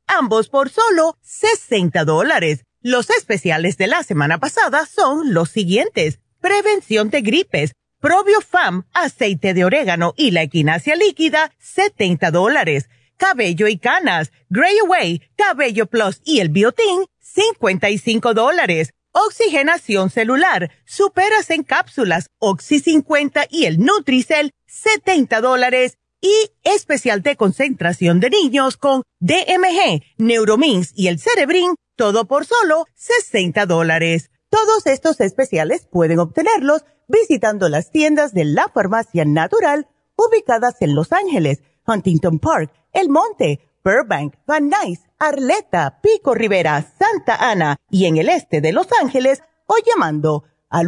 ambos por solo 60 dólares. Los especiales de la semana pasada son los siguientes. Prevención de gripes, Probiofam, aceite de orégano y la equinacia líquida, 70 dólares. Cabello y canas, Grey Away, Cabello Plus y el Biotin, 55 dólares. Oxigenación celular, superas en cápsulas, Oxy 50 y el Nutricel, 70 dólares. Y especial de concentración de niños con DMG, Neuromins y el Cerebrin, todo por solo 60 dólares. Todos estos especiales pueden obtenerlos visitando las tiendas de la farmacia natural ubicadas en Los Ángeles, Huntington Park, El Monte, Burbank, Van Nuys, Arleta, Pico Rivera, Santa Ana y en el este de Los Ángeles o llamando al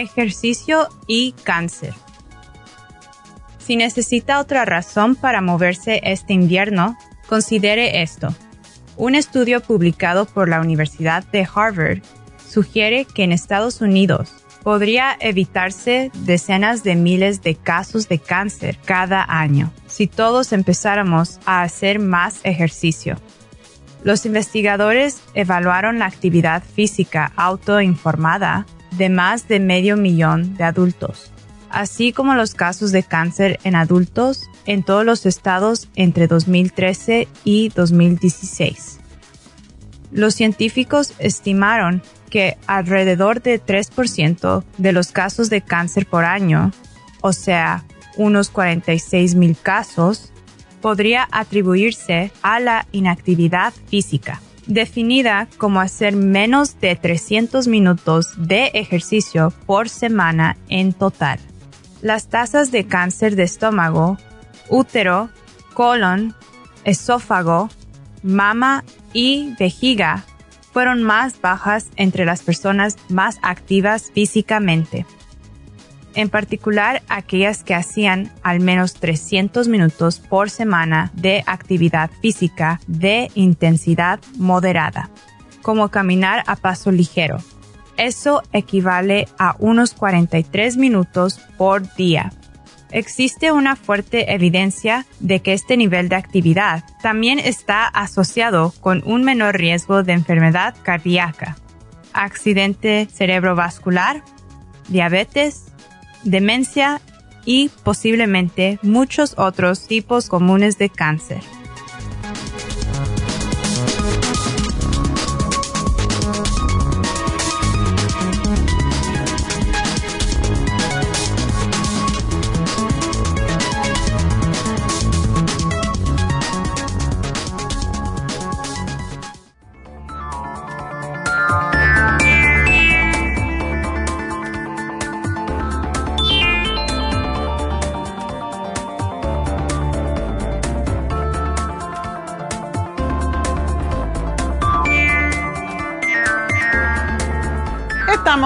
Ejercicio y cáncer. Si necesita otra razón para moverse este invierno, considere esto. Un estudio publicado por la Universidad de Harvard sugiere que en Estados Unidos podría evitarse decenas de miles de casos de cáncer cada año si todos empezáramos a hacer más ejercicio. Los investigadores evaluaron la actividad física autoinformada de más de medio millón de adultos, así como los casos de cáncer en adultos en todos los estados entre 2013 y 2016. Los científicos estimaron que alrededor de 3% de los casos de cáncer por año, o sea, unos 46 mil casos, podría atribuirse a la inactividad física definida como hacer menos de 300 minutos de ejercicio por semana en total. Las tasas de cáncer de estómago, útero, colon, esófago, mama y vejiga fueron más bajas entre las personas más activas físicamente en particular aquellas que hacían al menos 300 minutos por semana de actividad física de intensidad moderada, como caminar a paso ligero. Eso equivale a unos 43 minutos por día. Existe una fuerte evidencia de que este nivel de actividad también está asociado con un menor riesgo de enfermedad cardíaca, accidente cerebrovascular, diabetes, demencia y posiblemente muchos otros tipos comunes de cáncer.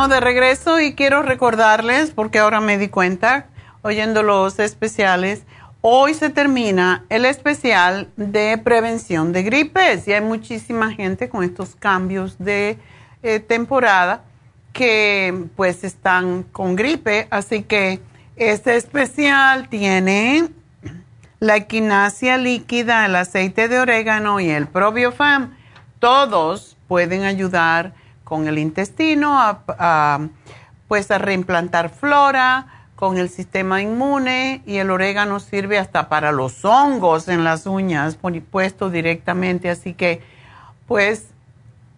De regreso y quiero recordarles, porque ahora me di cuenta, oyendo los especiales, hoy se termina el especial de prevención de gripes y hay muchísima gente con estos cambios de eh, temporada que pues están con gripe, así que este especial tiene la equinacia líquida, el aceite de orégano y el probiofam. Todos pueden ayudar con el intestino, a, pues a reimplantar flora, con el sistema inmune y el orégano sirve hasta para los hongos en las uñas, puesto directamente. Así que, pues,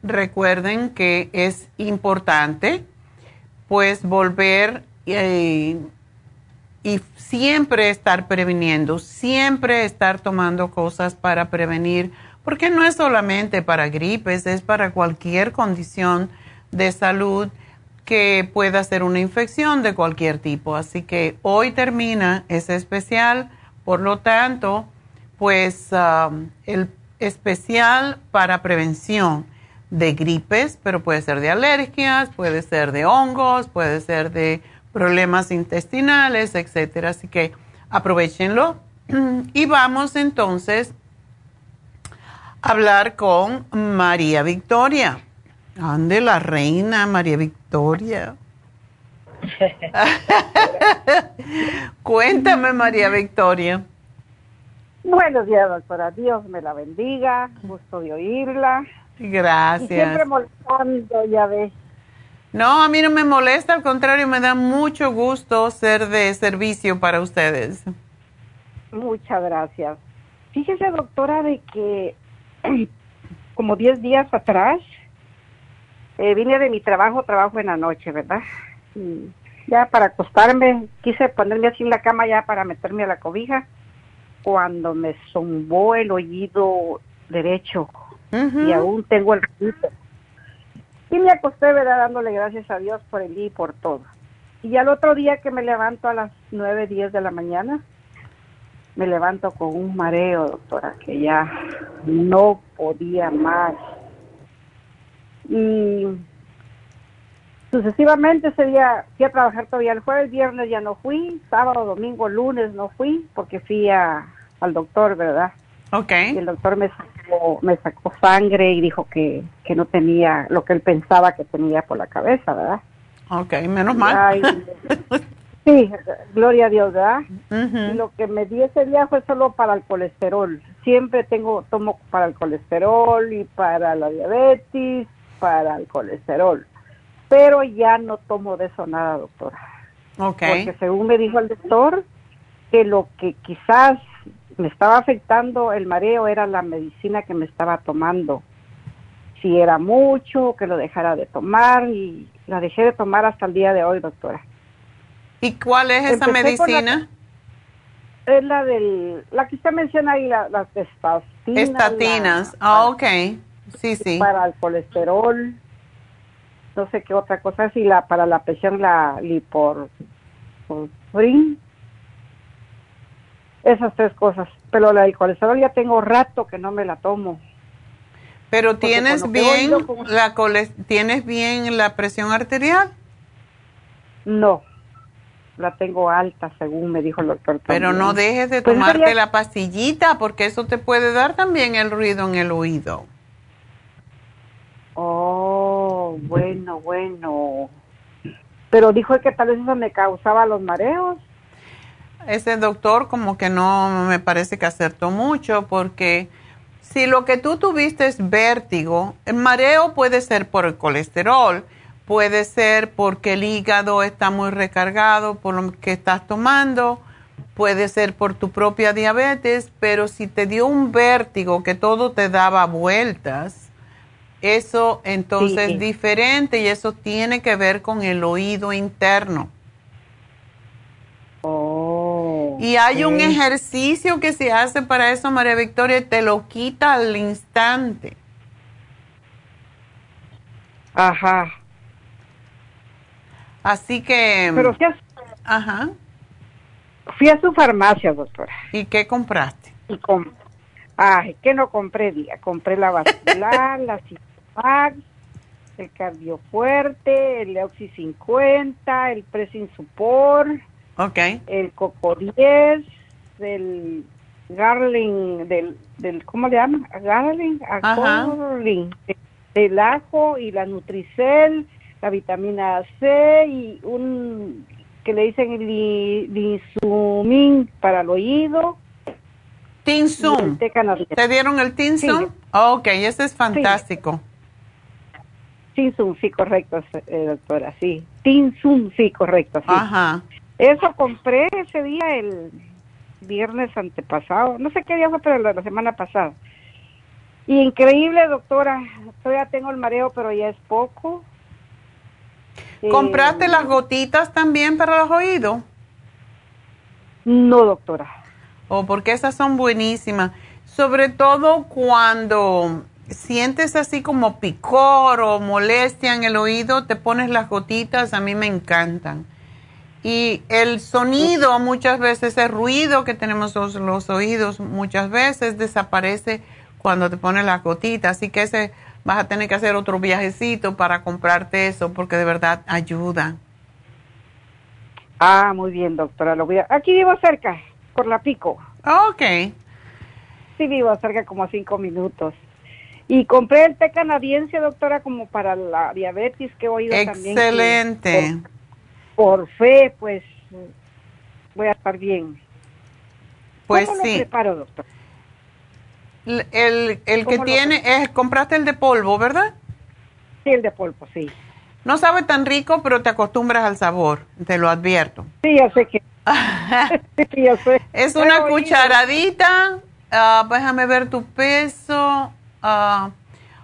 recuerden que es importante, pues, volver eh, y siempre estar previniendo, siempre estar tomando cosas para prevenir porque no es solamente para gripes, es para cualquier condición de salud que pueda ser una infección de cualquier tipo. Así que hoy termina ese especial, por lo tanto, pues um, el especial para prevención de gripes, pero puede ser de alergias, puede ser de hongos, puede ser de problemas intestinales, etcétera. Así que aprovechenlo. <clears throat> Y vamos entonces hablar con María Victoria. Ande la reina María Victoria. <laughs> Cuéntame, María Victoria. Buenos días, doctora. Dios me la bendiga. Gusto de oírla. Gracias. siempre molestando, ya ves. No, a mí no me molesta, al contrario, me da mucho gusto ser de servicio para ustedes. Muchas gracias. Fíjese, doctora, de que <clears throat> como 10 días atrás, eh, vine de mi trabajo, trabajo en la noche, ¿verdad? ya para acostarme, quise ponerme así en la cama ya para meterme a la cobija, cuando me zumbó el oído derecho y aún tengo el ruido. Y me acosté, ¿verdad? Dándole gracias a Dios por el día y por todo. Y al otro día que me levanto a las 9, 10 de la mañana, me levanto con un mareo, doctora, que ya no podía más. Y sucesivamente ese día fui a trabajar todavía el jueves, viernes ya no fui, sábado, domingo, lunes no fui porque fui a, al doctor, ¿verdad? Ok. Y el doctor me sacó, me sacó sangre y dijo que, que no tenía lo que él pensaba que tenía por la cabeza, ¿verdad? Ok, menos mal. <laughs> Sí, gloria a Dios, ¿verdad? Lo que me di ese día fue solo para el colesterol. Siempre tengo, tomo para el colesterol y para la diabetes, para el colesterol. Pero ya no tomo de eso nada, doctora. Ok. Porque según me dijo el doctor, que lo que quizás me estaba afectando el mareo era la medicina que me estaba tomando. Si era mucho, que lo dejara de tomar y la dejé de tomar hasta el día de hoy, doctora. ¿Y cuál es esa medicina? es la del, la que usted menciona ahí, las estatinas. Estatinas, ah, ok. sí, sí. Para el colesterol, no sé qué otra cosa, si la para la presión la lipor, esas tres cosas. Pero la del colesterol ya tengo rato que no me la tomo. Pero tienes bien la tienes bien la presión arterial? No. La tengo alta, según me dijo el doctor. Pero no dejes de pues tomarte la pastillita porque eso te puede dar también el ruido en el oído. Oh, bueno, bueno. Pero dijo que tal vez eso me causaba los mareos. Ese doctor como que no me parece que acertó mucho porque si lo que tú tuviste es vértigo, el mareo puede ser por el colesterol, puede ser porque el hígado está muy recargado por lo que estás tomando, puede ser por tu propia diabetes, pero si te dio un vértigo que todo te daba vueltas, eso entonces es diferente y eso tiene que ver con el oído interno. Oh, y hay un ejercicio que se hace para eso, María Victoria, y te lo quita al instante. Ajá. Así que... Pero fui a, Ajá. Fui a su farmacia, doctora. ¿Y qué compraste? Y com Ay, ¿qué no compré, día? Compré la vascular, <laughs> la el Cardiofuerte, el Oxy 50, el Pressing Support, okay. el Coco 10, el Garling, del, del, ¿cómo le llaman? Garling, Garling, del ajo y la Nutricel, la vitamina C y un que le dicen el Tinsumin para el oído. Tinsum. ¿Te dieron el Tinsum? ok, ese es fantástico. Tinsum, sí, correcto, eh, doctora, sí. Tinsum, sí, correcto, sí. Ajá. Eso compré ese día el viernes antepasado, no sé qué día fue, pero la, semana pasada. Y increíble, doctora, todavía tengo el mareo, pero ya es poco. ¿Compraste las gotitas también para los oídos? No, doctora. Oh, porque esas son buenísimas. Sobre todo cuando sientes así como picor o molestia en el oído, te pones las gotitas, a mí me encantan. Y el sonido muchas veces, ese ruido que tenemos los, los oídos muchas veces desaparece cuando te pones las gotitas. Así que ese vas a tener que hacer otro viajecito para comprarte eso porque de verdad ayuda. Ah, muy bien, doctora. Lo voy a... Aquí vivo cerca, por la pico. Ok. Sí, vivo cerca como cinco minutos. Y compré el té canadiense, doctora, como para la diabetes que he oído también. Excelente. Por, fe, pues voy a estar bien. Pues ¿Cómo sí. Lo preparo, doctor? El, el que tiene, es, compraste el de polvo, ¿verdad? Sí, el de polvo, sí. No sabe tan rico, pero te acostumbras al sabor, te lo advierto. Sí, ya sé que. <laughs> sí, ya sé. Es una cucharadita, uh, déjame ver tu peso. Uh,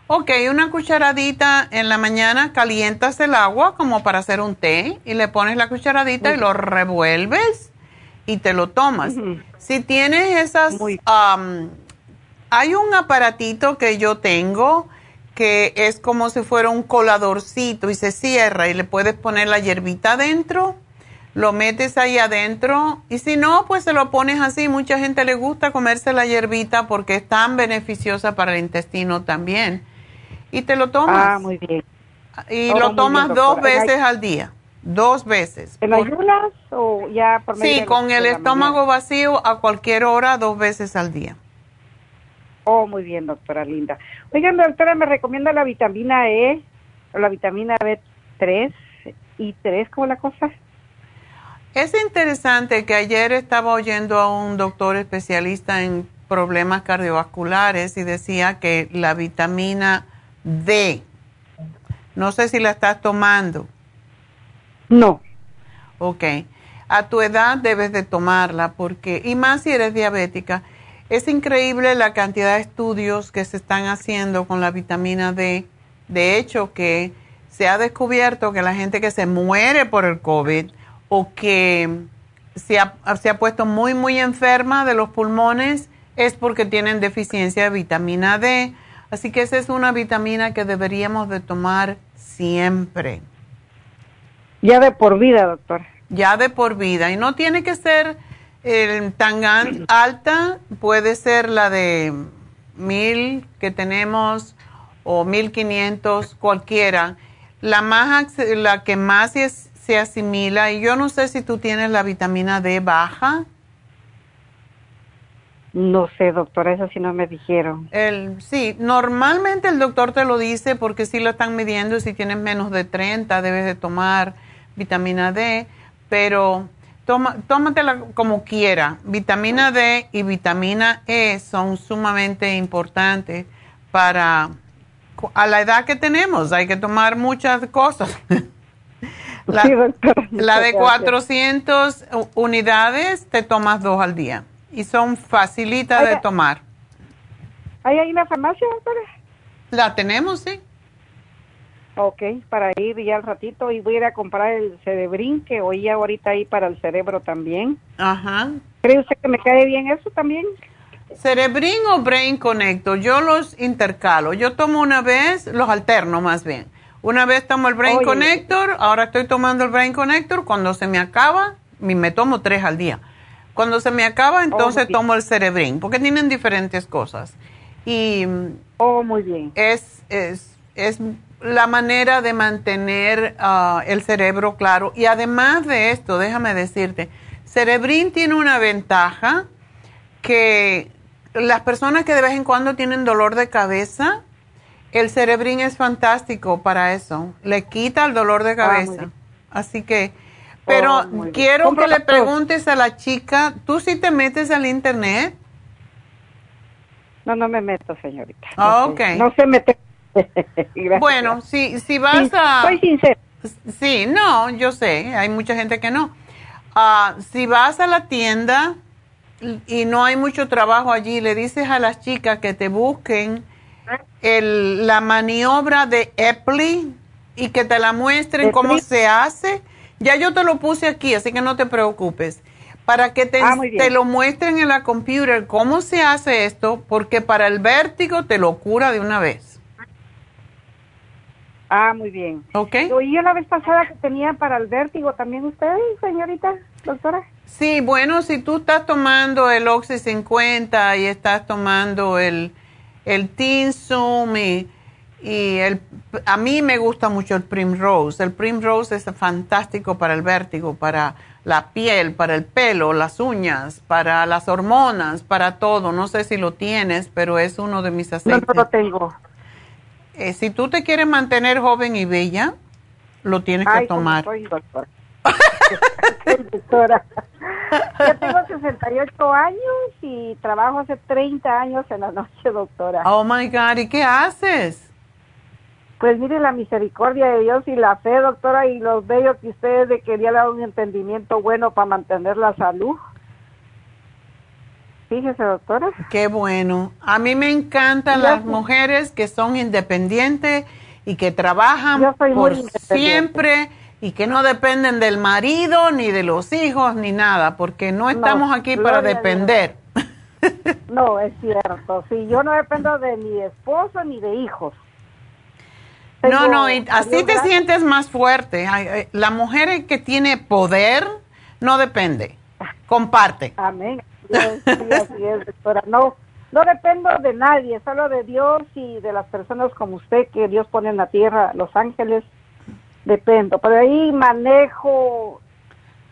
ok, una cucharadita en la mañana, calientas el agua como para hacer un té y le pones la cucharadita y lo revuelves y te lo tomas. Si tienes esas, um, hay un aparatito que yo tengo que es como si fuera un coladorcito y se cierra y le puedes poner la hierbita adentro lo metes ahí adentro y si no, pues se lo pones así. Mucha gente le gusta comerse la hierbita porque es tan beneficiosa para el intestino también. Y te lo tomas. Ah, muy bien. Y lo tomas dos veces al día. Dos veces. ¿En ayunas o ya por medio Sí, con el estómago vacío a cualquier hora, dos veces al día. Oh, muy bien, doctora Linda. Oigan, doctora, me recomienda la vitamina E, o la vitamina B3 y 3, ¿cómo la cosa? Es interesante que ayer estaba oyendo a un doctor especialista en problemas cardiovasculares y decía que la vitamina D, no sé si la estás tomando. No. Ok. A tu edad debes de tomarla porque, y más si eres diabética, es increíble la cantidad de estudios que se están haciendo con la vitamina D. De hecho, que se ha descubierto que la gente que se muere por el COVID, o que se ha, se ha puesto muy, muy enferma de los pulmones es porque tienen deficiencia de vitamina D. Así que esa es una vitamina que deberíamos de tomar siempre. Ya de por vida, doctor. Ya de por vida. Y no tiene que ser tan alta, puede ser la de mil que tenemos o mil quinientos, cualquiera. La, más, la que más se asimila, y yo no sé si tú tienes la vitamina D baja. No sé, doctora, eso sí no me dijeron. El, sí, normalmente el doctor te lo dice porque si lo están midiendo, si tienes menos de 30 debes de tomar vitamina D, pero toma, tómatela como quiera. Vitamina D y vitamina E son sumamente importantes para a la edad que tenemos, hay que tomar muchas cosas. <laughs> la, <laughs> la de 400 unidades te tomas dos al día y son facilitas de tomar. ¿Hay ahí la farmacia, doctora? La tenemos, sí. Ok, para ir ya al ratito y voy a ir a comprar el cerebrín que oía ahorita ahí para el cerebro también. Ajá. ¿Cree usted que me cae bien eso también? Cerebrín o Brain Connector, yo los intercalo. Yo tomo una vez, los alterno más bien. Una vez tomo el Brain Connector, ahora estoy tomando el Brain Connector. Cuando se me acaba, me tomo tres al día. Cuando se me acaba, entonces tomo el Cerebrin, porque tienen diferentes cosas. Y oh, muy bien. Es, es, es la manera de mantener ah, el cerebro claro. Y además de esto, déjame decirte, Cerebrin tiene una ventaja que las personas que de vez en cuando tienen dolor de cabeza, el Cerebrin es fantástico para eso. Le quita el dolor de ah, cabeza. Así que pero oh, quiero que le preguntes a la chica, ¿tú sí te metes al internet? No, no me meto, señorita. Ah, ok. No se mete. <laughs> bueno, si, si vas a... Soy sincera. Sí, no, yo sé, hay mucha gente que no. Ah, si vas a la tienda y no hay mucho trabajo allí, le dices a las chicas que te busquen el, la maniobra de Epley y que te la muestren cómo se hace ya yo te lo puse aquí, así que no te preocupes. Para que te, ah, te lo muestren en la computer cómo se hace esto, porque para el vértigo te lo cura de una vez. Ah, muy bien. Ok. ¿Y la vez pasada que tenía para el vértigo también usted, señorita, doctora? Sí, bueno, si tú estás tomando el Oxy 50 y estás tomando el, el Tinsum y y el, a mí me gusta mucho el Primrose. El Primrose es fantástico para el vértigo, para la piel, para el pelo, las uñas, para las hormonas, para todo. No sé si lo tienes, pero es uno de mis aceites. No, no lo tengo. Eh, si tú te quieres mantener joven y bella, lo tienes que tomar. Soy <laughs> doctora. doctora. Yo tengo 68 años y trabajo hace 30 años en la noche, doctora. Oh my God, ¿y qué haces? Pues mire la misericordia de Dios y la fe, doctora, y los bellos que ustedes de quería dar un entendimiento bueno para mantener la salud. Fíjese, doctora. Qué bueno. A mí me encantan las mujeres que son independientes y que trabajan por siempre y que no dependen del marido, ni de los hijos, ni nada, porque no estamos aquí para depender. <laughs> No, es cierto. Sí, yo no dependo de mi esposo ni de hijos no, no, así te sientes más fuerte. La mujer que tiene poder no depende, <laughs> comparte. Amén. Así es, doctora. No, no dependo de nadie, solo de Dios y de las personas como usted que Dios pone en la tierra, los ángeles, dependo. Pero ahí manejo,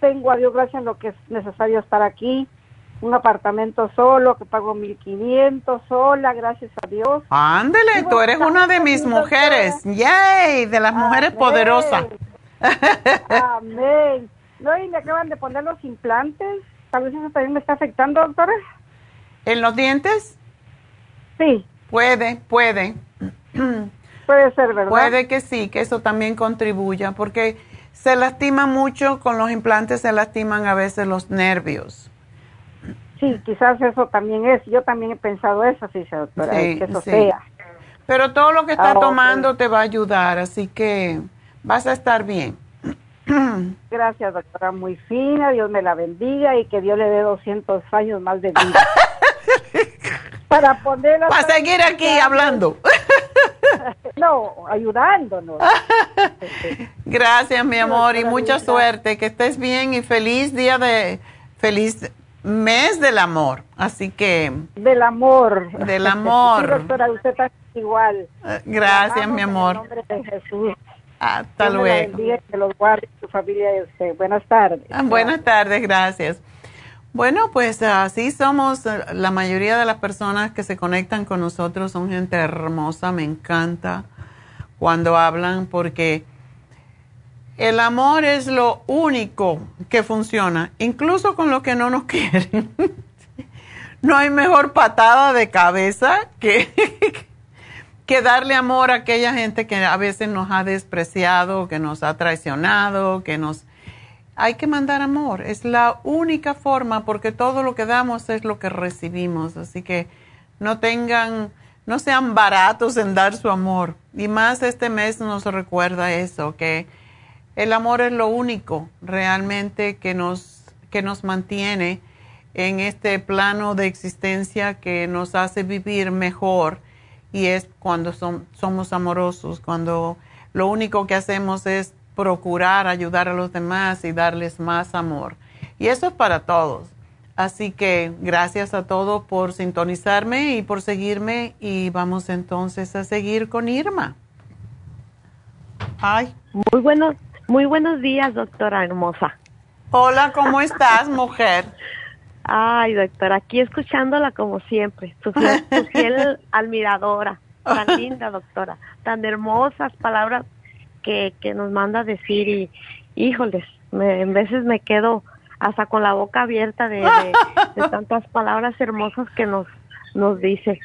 tengo a Dios gracias en lo que es necesario estar aquí un apartamento solo que pago 1500 sola, gracias a Dios. Ándele, tú eres una de mis mujeres. ¡Yay! De las mujeres poderosas. <laughs> Amén. No, y me acaban de poner los implantes. Tal vez eso también me está afectando, doctora. ¿En los dientes? Sí. Puede, puede. <clears throat> Puede ser, ¿verdad? Puede que sí, que eso también contribuya, porque se lastima mucho con los implantes, se lastiman a veces los nervios. Sí, quizás eso también es. Yo también he pensado eso, sí, doctora, que eso sea. Pero todo lo que está ah, tomando te va a ayudar, así que vas a estar bien. <clears throat> Gracias, doctora, muy fina. Dios me la bendiga y que Dios le dé 200 años más de vida. <laughs> para ponerla. Para seguir aquí hablando. <laughs> no, ayudándonos. <laughs> Gracias, mi amor, y mucha suerte. Que estés bien y feliz día de. Feliz mes del amor. Así que. Del amor. Del amor. Sí, doctora, usted está igual. Gracias, mi amor. En nombre de Jesús. Hasta luego. que los guarde familia y usted. Buenas tardes. Ah, buenas tardes, gracias. Bueno, pues así somos. La mayoría de las personas que se conectan con nosotros son gente hermosa. Me encanta cuando hablan porque el amor es lo único que funciona, incluso con los que no nos <laughs> quieren. no hay mejor patada de cabeza que, que darle amor a aquella gente que a veces nos ha despreciado, que nos ha traicionado, que nos... Hay que mandar amor, es la única forma porque todo lo que damos es lo que recibimos, así que no tengan, no sean baratos en dar su amor. Y más este mes nos recuerda eso, que el amor es lo único realmente que nos, que nos mantiene en este plano de existencia que nos hace vivir mejor y es cuando somos amorosos, cuando lo único que hacemos es procurar ayudar a los demás y darles más amor. Y eso es para todos. Así que gracias a todos por sintonizarme y por seguirme y vamos entonces a seguir con Irma. Ay. Muy buenos, muy buenos días, doctora hermosa. Hola, ¿cómo estás, mujer? <laughs> Ay, doctora, aquí escuchándola como siempre, su fiel, <laughs> admiradora, tan <laughs> linda doctora, tan hermosas palabras que, que nos manda a decir y, híjoles, me, en veces me quedo hasta con la boca abierta de, <laughs> tantas palabras hermosas que nos, nos dice.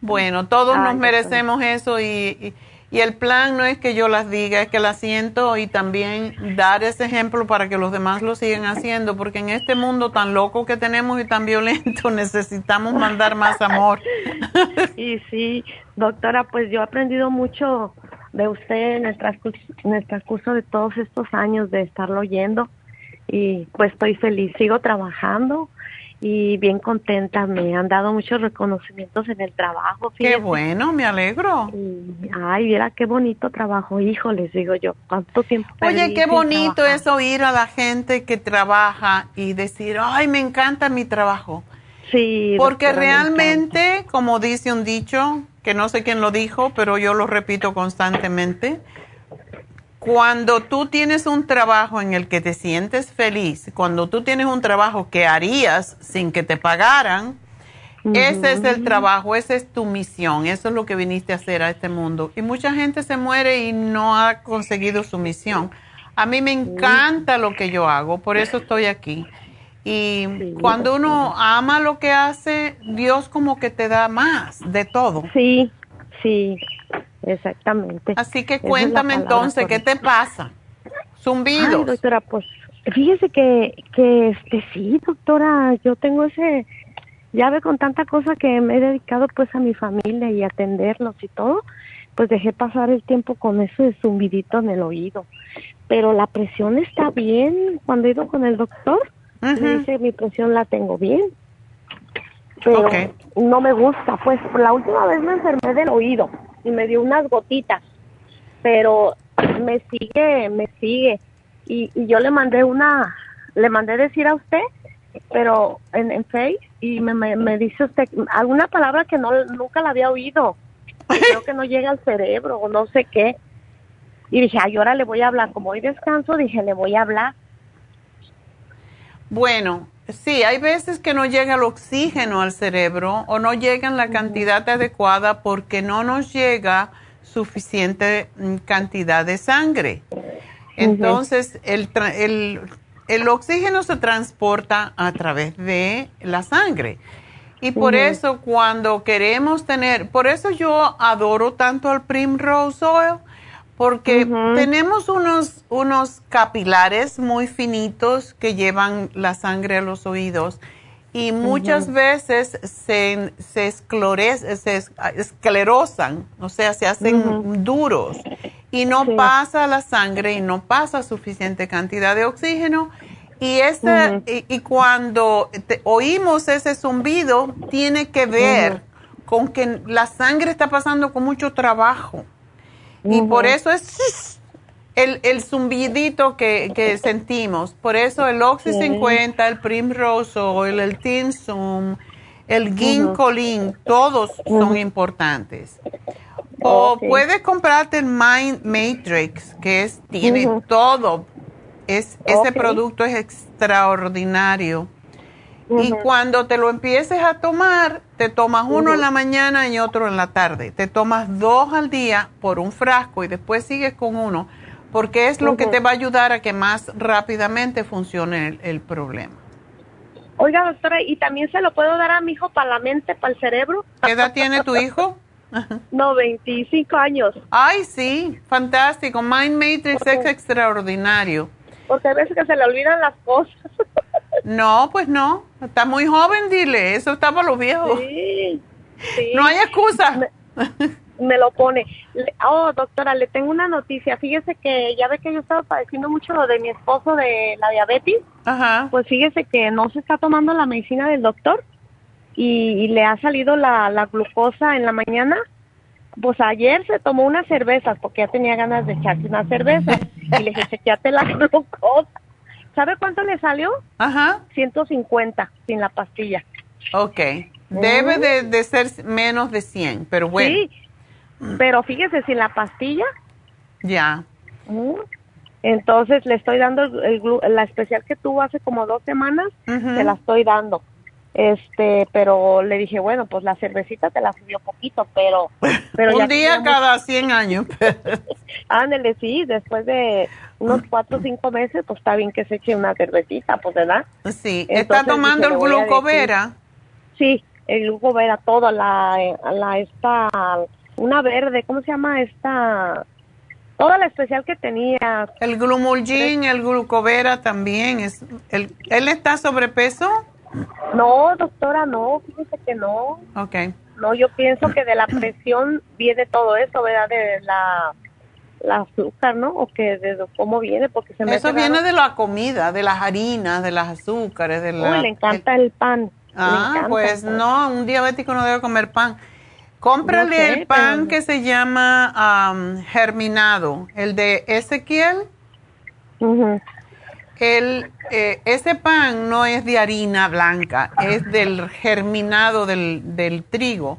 Bueno, todos nos merecemos eso y y el plan no es que yo las diga, es que las siento y también dar ese ejemplo para que los demás lo sigan haciendo, porque en este mundo tan loco que tenemos y tan violento <laughs> necesitamos mandar más amor. <laughs> Y sí, doctora, pues yo he aprendido mucho de usted en el transcurso, en el transcurso de todos estos años de estarlo oyendo y pues estoy feliz, sigo trabajando y bien contenta. Me han dado muchos reconocimientos en el trabajo. Qué bueno, me alegro. ay, mira qué bonito trabajo, hijo, les digo yo. ¿Cuánto tiempo? Oye, qué bonito es oír a la gente que trabaja y decir, ay, me encanta mi trabajo. Sí. Porque realmente, como dice un dicho, que no sé quién lo dijo, pero yo lo repito constantemente, cuando tú tienes un trabajo en el que te sientes feliz, cuando tú tienes un trabajo que harías sin que te pagaran, ese es el trabajo, esa es tu misión, eso es lo que viniste a hacer a este mundo. Y mucha gente se muere y no ha conseguido su misión. A mí me encanta lo que yo hago, por eso estoy aquí. Y cuando uno ama lo que hace, Dios como que te da más de todo. Sí, sí. Exactamente. Así que cuéntame entonces, ¿qué te pasa? Zumbido. Ay, doctora, pues fíjese que, que este, sí, doctora, yo tengo ese, ya ve con tanta cosa que me he dedicado pues a mi familia y atenderlos y todo, pues dejé pasar el tiempo con ese zumbidito en el oído. Pero la presión está bien, cuando he ido con el doctor, me dice mi presión la tengo bien. Pero no me gusta, pues la última vez me enfermé del oído y me dio unas gotitas, pero me sigue, me sigue. Y, y yo le mandé una, le mandé decir a usted, pero en, en Face, y me, me, dice usted alguna palabra que no nunca la había oído. Creo que no llega al cerebro o no sé qué. Y dije, ay, ahora le voy a hablar. Como hoy descanso, dije, le voy a hablar. Bueno, Sí, hay veces que no llega el oxígeno al cerebro o no llega en la cantidad adecuada porque no nos llega suficiente mm, cantidad de sangre. Entonces, el, el, el, oxígeno se transporta a través de la sangre. Y por eso cuando queremos tener, por eso yo adoro tanto al Primrose Oil, porque tenemos unos, unos capilares muy finitos que llevan la sangre a los oídos y muchas veces se, se, se esclerosan, o sea, se hacen duros y no pasa la sangre y no pasa suficiente cantidad de oxígeno Y, ese, y, cuando oímos ese zumbido, tiene que ver con que la sangre está pasando con mucho trabajo. Y por eso es el, el zumbidito que, sentimos. Por eso el Oxy 50, el Primrose Oil, el Tinsum, el Ginkolin, todos son importantes. O puedes comprarte el Mind Matrix, que es, tiene todo. Es, Ese producto es extraordinario. Y cuando te lo empieces a tomar, te tomas uno en la mañana y otro en la tarde. Te tomas dos al día por un frasco y después sigues con uno, porque es lo que te va a ayudar a que más rápidamente funcione el, problema. Oiga, doctora, ¿y también se lo puedo dar a mi hijo para la mente, para el cerebro? ¿Qué edad tiene tu hijo? <laughs> no, 25 años. Ay, sí, fantástico. Mind Matrix es extraordinario. Porque a veces que se le olvidan las cosas. <laughs> No, pues no. Está muy joven, dile. Eso está para los viejos. Sí, No hay excusa. Me, lo pone. Oh, doctora, le tengo una noticia. Fíjese que ya ve que yo estaba padeciendo mucho lo de mi esposo de la diabetes. Ajá. Pues fíjese que no se está tomando la medicina del doctor y, le ha salido la, la glucosa en la mañana. Pues ayer se tomó unas cervezas porque ya tenía ganas de echarse una cerveza <laughs> y le dije, chequeate la glucosa ¿Sabe cuánto le salió? Ajá. 150 sin la pastilla. Ok. Debe de, ser menos de 100, pero bueno. Sí, pero fíjese, sin la pastilla. Ya. Entonces le estoy dando el, la especial que tuvo hace como dos semanas, se la estoy dando. Este, pero le dije, bueno, pues la cervecita te la subió poquito, pero... <laughs> pero Un día cada 100 años. <laughs> Ándele, sí, después de unos cuatro o cinco meses, pues está bien que se eche una cervecita, pues, ¿verdad? Sí, ¿está tomando el glucovera? Sí, el glucovera, todo, la, la, esta, una verde, ¿cómo se llama esta? Toda la especial que tenía. El glumulgin, el glucovera también, es, el, ¿él está sobrepeso? No, doctora, no, fíjese que no. Ok. No, yo pienso que de la presión viene todo eso, ¿verdad? De la, la azúcar, ¿no? O que de cómo viene, porque se me Eso viene de la comida, de las harinas, de las azúcares, de la... Uy, le encanta el pan. Ah, pues no, un diabético no debe comer pan. Cómprale el pan que se llama germinado, el de Ezequiel. El, eh, ese pan no es de harina blanca, es del germinado del, del trigo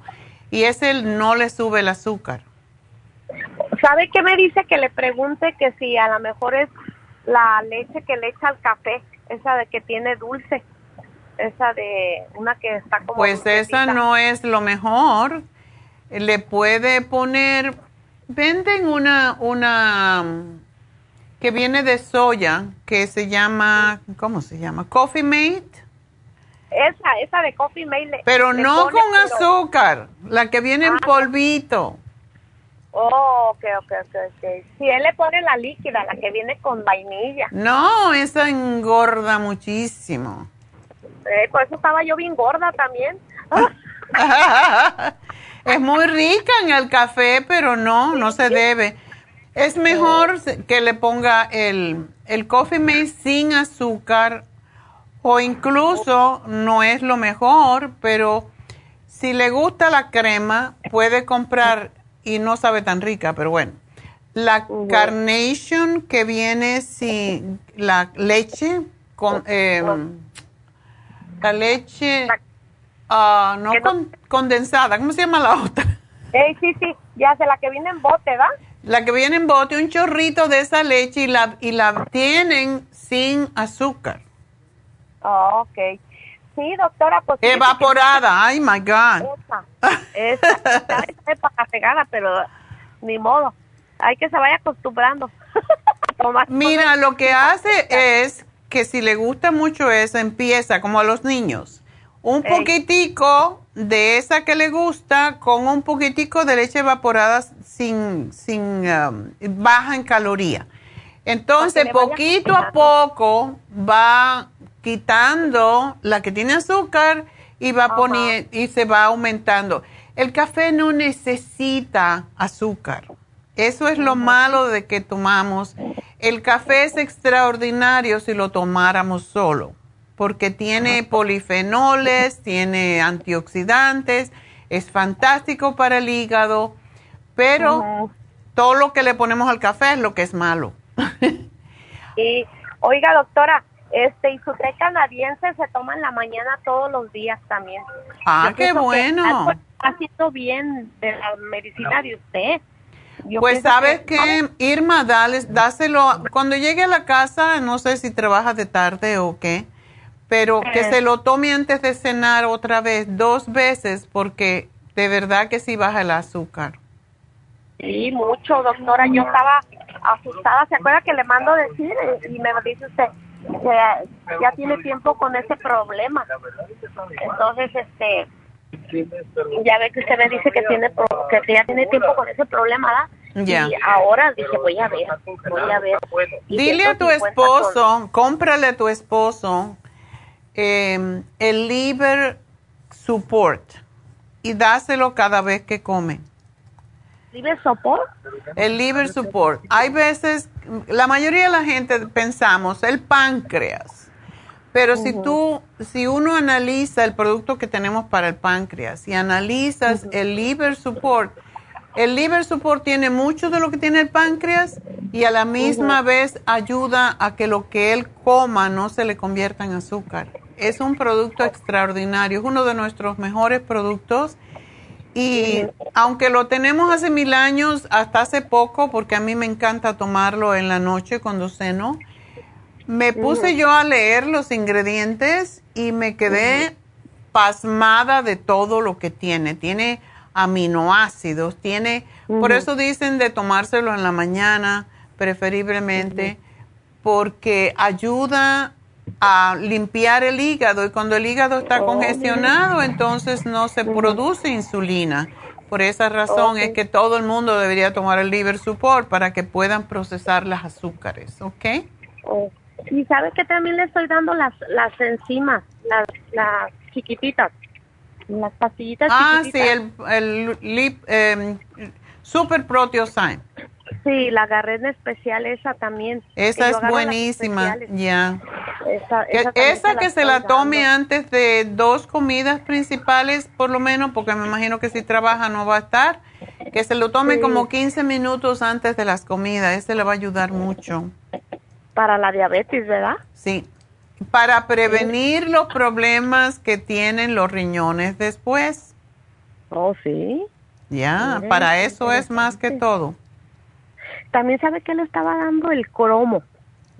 y ese no le sube el azúcar. ¿Sabe qué me dice? Que le pregunte que si a lo mejor es la leche que le echa al café, esa de que tiene dulce, esa de una que está como... Pues esa no es lo mejor. Le puede poner, venden una, una que viene de soya, que se llama, ¿cómo se llama? Coffee Mate. Esa, esa de Coffee Mate. pero no con azúcar, la que viene en ah. polvito. Oh, ok, ok, ok, ok. Si él le pone la líquida, la que viene con vainilla. No, esa engorda muchísimo. Eh, por eso estaba yo bien gorda también. <laughs> es muy rica en el café, pero no, no se debe. Es mejor que le ponga el, el coffee mate sin azúcar o incluso no es lo mejor, pero si le gusta la crema, puede comprar, y no sabe tan rica, pero bueno, la carnation que viene sin la leche, con, em, la leche ah, no condensada, ¿cómo se llama la otra? sí, sí, ya sé, la que viene en bote, ¿va? La que viene en bote, un chorrito de esa leche y la, y la tienen sin azúcar. Oh, ok. Sí, doctora, pues... Evaporada, ay, my God. Esa, esa, esa pegada, pero ni modo. Hay que se vaya acostumbrando. <laughs> Mira, lo que hace es que si le gusta mucho eso, empieza como a los niños. Un poquitico de esa que le gusta con un poquitico de leche evaporada sin, sin um, baja en caloría. Entonces, poquito a poco va quitando la que tiene azúcar y va poniendo y se va aumentando. El café no necesita azúcar. Eso es lo malo de que tomamos. El café es extraordinario si lo tomáramos solo, porque tiene polifenoles, tiene antioxidantes, es fantástico para el hígado, pero todo lo que le ponemos al café es lo que es malo. <laughs> y oiga, doctora, este y su té canadiense se toma en la mañana todos los días también. Ah, qué bueno. Haciendo bien de la medicina de usted pues sabes que, Irma, dale, dáselo, cuando llegue a la casa, no sé si trabajas de tarde o qué, pero que eh. se lo tome antes de cenar otra vez, dos veces, porque de verdad que sí baja el azúcar. Sí, mucho, doctora. Yo estaba asustada. ¿Se acuerda que le mando decir? Y me dice usted que ya tiene tiempo con ese problema. Entonces, este ya ve que usted me dice que tiene que ya tiene tiempo con ese problema, ¿verdad? Y ahora dije, voy a ver, voy a ver. Dile a tu esposo, cómprale a tu esposo em, el liver support y dáselo cada vez que come. ¿Liver support? El liver support. Hay veces, la mayoría de la gente pensamos, el páncreas pero si tú, si uno analiza el producto que tenemos para el páncreas y analizas el liver support, el liver support tiene mucho de lo que tiene el páncreas y a la misma vez ayuda a que lo que él coma no se le convierta en azúcar. Es un producto extraordinario, es uno de nuestros mejores productos y aunque lo tenemos hace mil años, hasta hace poco, porque a mí me encanta tomarlo en la noche cuando ceno, me puse yo a leer los ingredientes y me quedé pasmada de todo lo que tiene. Tiene aminoácidos, tiene, por eso dicen de tomárselo en la mañana, preferiblemente, porque ayuda a limpiar el hígado y cuando el hígado está congestionado, entonces no se produce insulina. Por esa razón es que todo el mundo debería tomar el liver support para que puedan procesar las azúcares, ¿ok? Y sabe que también le estoy dando las, las enzimas, las, las chiquititas, las pastillitas ah, sí, el, el eh, Super Proteosyme. Sí, la agarré en especial esa también. Esa es buenísima, ya. Esa, esa, que se la tome antes de dos comidas principales, por lo menos, porque me imagino que si trabaja no va a estar. Que se lo tome como 15 minutos antes de las comidas, ese le va a ayudar mucho para la diabetes, ¿verdad? Sí, para prevenir los problemas que tienen los riñones después. Oh, sí. Ya, para eso es más que todo. También sabe que le estaba dando el cromo,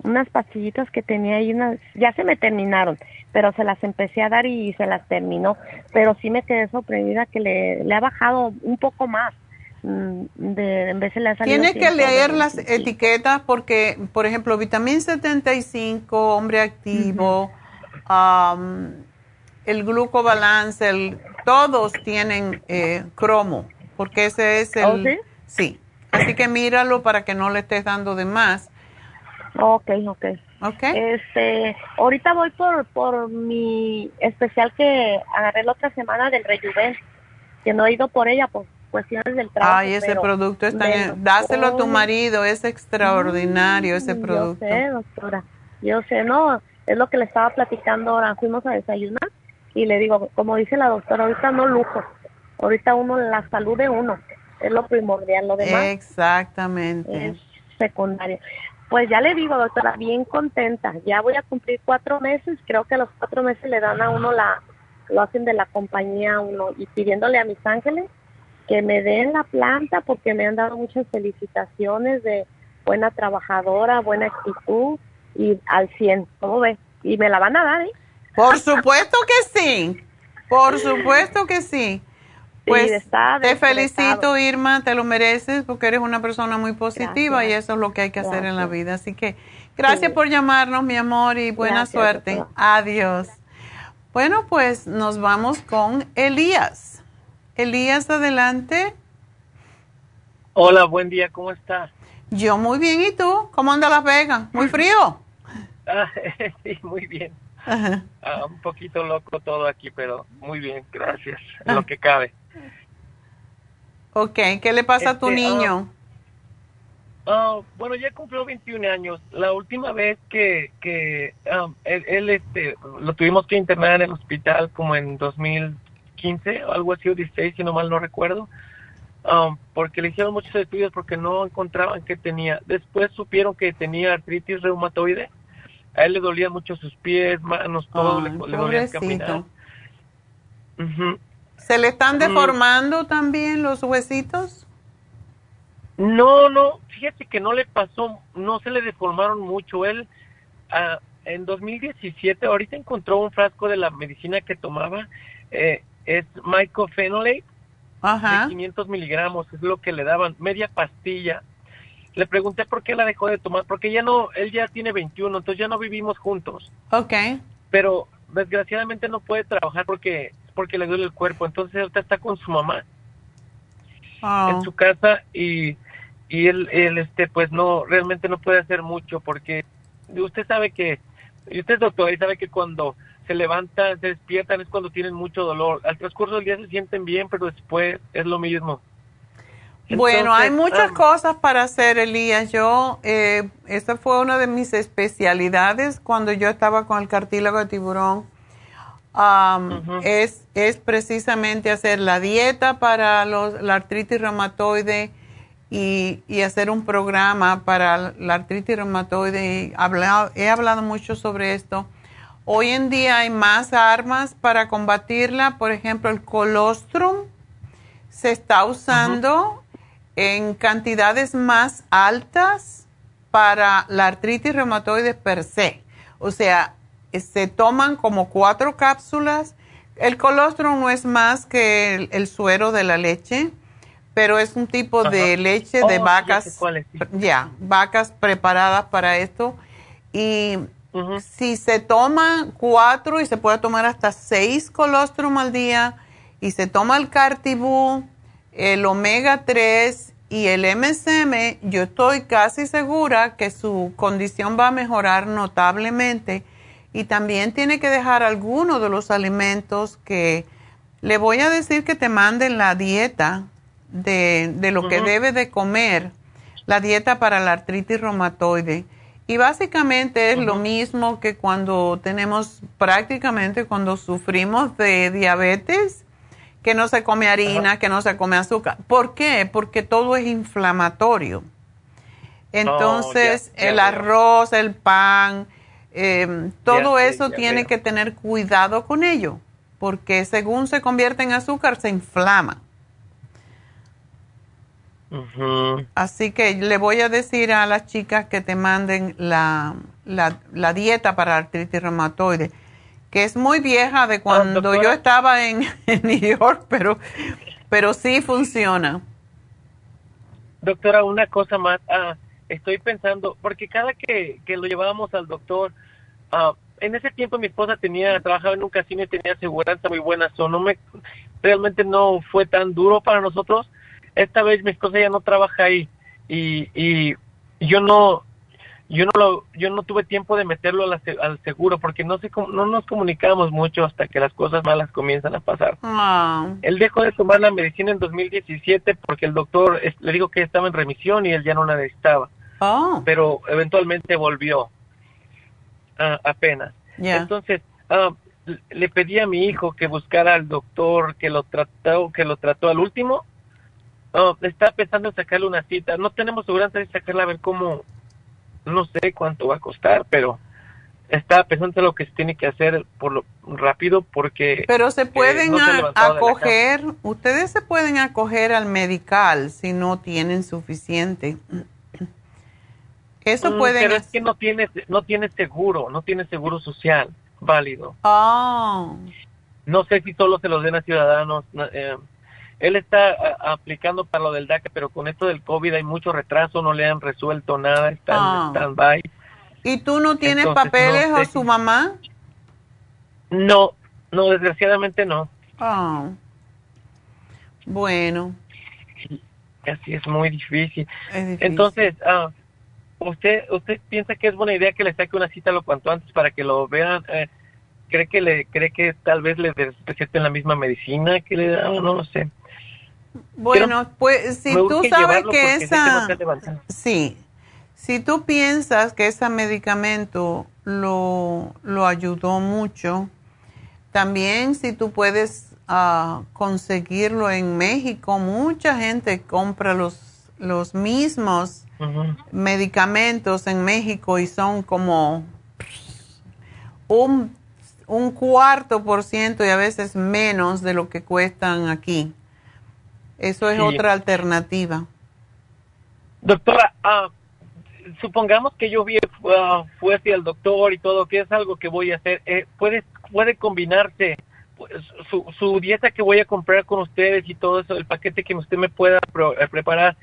unas pastillitas que tenía ahí, unas, ya se me terminaron, pero se las empecé a dar y se las terminó, pero sí me quedé sorprendida que le, le ha bajado un poco más. Mm, de, en vez de Tienes que leer las etiquetas porque, por ejemplo, vitamina 75, hombre activo, el glucobalance, el, todos tienen eh, cromo, porque ese es el... ¿Oh, sí? Así que míralo para que no le estés dando de más. Ok, ok. Okay. Este, ahorita voy por, por mi especial que agarré la otra semana del Rejuven, que no he ido por ella, pues cuestiones del trabajo. Ay, ese producto está bien. Dáselo a tu marido, es extraordinario ese producto. Yo sé, doctora. Yo sé, no, es lo que le estaba platicando ahora. Fuimos a desayunar y le digo, como dice la doctora, ahorita no lujo. Ahorita uno, la salud de uno es lo primordial, lo demás. Exactamente. Es secundario. Pues ya le digo, doctora, bien contenta. Ya voy a cumplir cuatro meses. Creo que a los cuatro meses le dan a uno la, lo hacen de la compañía uno y pidiéndole a mis ángeles que me den la planta porque me han dado muchas felicitaciones de buena trabajadora, buena actitud y al 100, ¿cómo ves? Y me la van a dar, ¿eh? Por supuesto que sí, por supuesto que sí. Pues te felicito, Irma, te lo mereces porque eres una persona muy positiva y eso es lo que hay que hacer en la vida. Así que gracias por llamarnos, mi amor, y buena suerte. Adiós. Bueno, pues nos vamos con Elías. Elías, adelante. Hola, buen día, ¿cómo está? Yo muy bien, ¿y tú? ¿Cómo anda Las Vegas? ¿Muy frío? <laughs> Ah, <laughs> sí, muy bien. Ah, un poquito loco todo aquí, pero muy bien, gracias, lo que cabe. Ok, ¿qué le pasa a tu este, niño? Ah, bueno, ya cumplió 21 años. La última vez que, que um, él, este, lo tuvimos que internar en el hospital como en 2015 o algo así, o 16, si no mal no recuerdo, um, porque le hicieron muchos estudios porque no encontraban qué tenía. Después supieron que tenía artritis reumatoide. A él le dolían mucho sus pies, manos, todo, le, dolía caminar. ¿Se le están mm. deformando también los huesitos? No, no, fíjate que no le pasó, no se le deformaron mucho. Él ah, en 2017, ahorita encontró un frasco de la medicina que tomaba, eh, es mycophenolate, de 500 miligramos, es lo que le daban, media pastilla. Le pregunté por qué la dejó de tomar, porque ya no, él ya tiene 21, entonces ya no vivimos juntos. Ok. Pero desgraciadamente no puede trabajar porque porque le duele el cuerpo, entonces ahorita está con su mamá ah. en su casa y y él, él este pues no realmente no puede hacer mucho porque usted sabe que y usted es doctor y sabe que cuando se levantan, se despiertan es cuando tienen mucho dolor. Al transcurso del día se sienten bien, pero después es lo mismo. bueno, hay muchas ah, cosas para hacer, Elías. Yo, eh, esta fue una de mis especialidades cuando yo estaba con el cartílago de tiburón. Es, es precisamente hacer la dieta para los, la artritis reumatoide y, hacer un programa para la artritis reumatoide. he hablado mucho sobre esto. Hoy en día hay más armas para combatirla. Por ejemplo, el colostrum se está usando en cantidades más altas para la artritis reumatoide per se. O sea, se toman como cuatro cápsulas. El colostrum no es más que el suero de la leche pero es un tipo de leche de oh, vacas, ya, vacas preparadas para esto. Y si se toma cuatro y se puede tomar hasta seis colostrum al día, y se toma el cartibú, el omega 3 y el MSM, yo estoy casi segura que su condición va a mejorar notablemente. Y también tiene que dejar algunos de los alimentos que le voy a decir que te manden la dieta de, lo que debe de comer la dieta para la artritis reumatoide. Y básicamente es lo mismo que cuando tenemos prácticamente cuando sufrimos de diabetes, que no se come harina, que no se come azúcar. ¿Por qué? Porque todo es inflamatorio. Entonces, el arroz, el pan, em, todo eso tiene que tener cuidado con ello, porque según se convierte en azúcar, se inflama. Así que le voy a decir a las chicas que te manden la, la, dieta para artritis reumatoide, que es muy vieja de cuando yo estaba <laughs> en, New York, pero, pero sí funciona. Doctora, una cosa más. Ah, estoy pensando, porque cada que, que lo llevábamos al doctor, ah, en ese tiempo mi esposa tenía, trabajaba en un casino y tenía aseguranza muy buena, so no me, realmente no fue tan duro para nosotros esta vez mi esposa ya no trabaja ahí y, y yo no yo no lo, yo no tuve tiempo de meterlo al, seguro porque no sé no nos comunicamos mucho hasta que las cosas malas comienzan a pasar. Ah. Él dejó de tomar la medicina en 2017 porque el doctor le dijo que estaba en remisión y él ya no la necesitaba. Oh. Pero eventualmente volvió uh, apenas. Entonces, ah, le pedí a mi hijo que buscara al doctor que lo trató, que lo trató al último Oh, está pensando en sacarle una cita. No tenemos seguridad de sacarla a ver cómo, no sé cuánto va a costar, pero está pensando en lo que se tiene que hacer por lo rápido porque... Pero se pueden acoger, ustedes se pueden acoger al medical si no tienen suficiente. Eso mm, puede Pero es que no tiene, no tiene seguro, no tiene seguro social válido. Oh. No sé si solo se los den a ciudadanos. Eh, él está aplicando para lo del DACA, pero con esto del COVID hay mucho retraso, no le han resuelto nada, está en ah. stand-by. ¿Y tú no tienes papeles o su mamá? No, no, desgraciadamente no. Ah. Bueno. Así es muy difícil. Entonces, ah, ¿usted usted piensa que es buena idea que le saque una cita lo cuanto antes para que lo vean? Eh, ¿Cree que le cree que tal vez le receten la misma medicina que le dan? No lo sé. Bueno, pues si tú sabes que esa... sí, si tú piensas que ese medicamento lo, lo ayudó mucho, también si tú puedes uh, conseguirlo en México, mucha gente compra los, los mismos medicamentos en México y son como un, un cuarto por ciento y a veces menos de lo que cuestan aquí. Eso es otra alternativa. Doctora, uh, supongamos que yo uh, fuese al doctor y todo, que es algo que voy a hacer, eh, ¿puede, puede combinarse pues, su, su dieta que voy a comprar con ustedes y todo eso, el paquete que usted me pueda eh, preparar,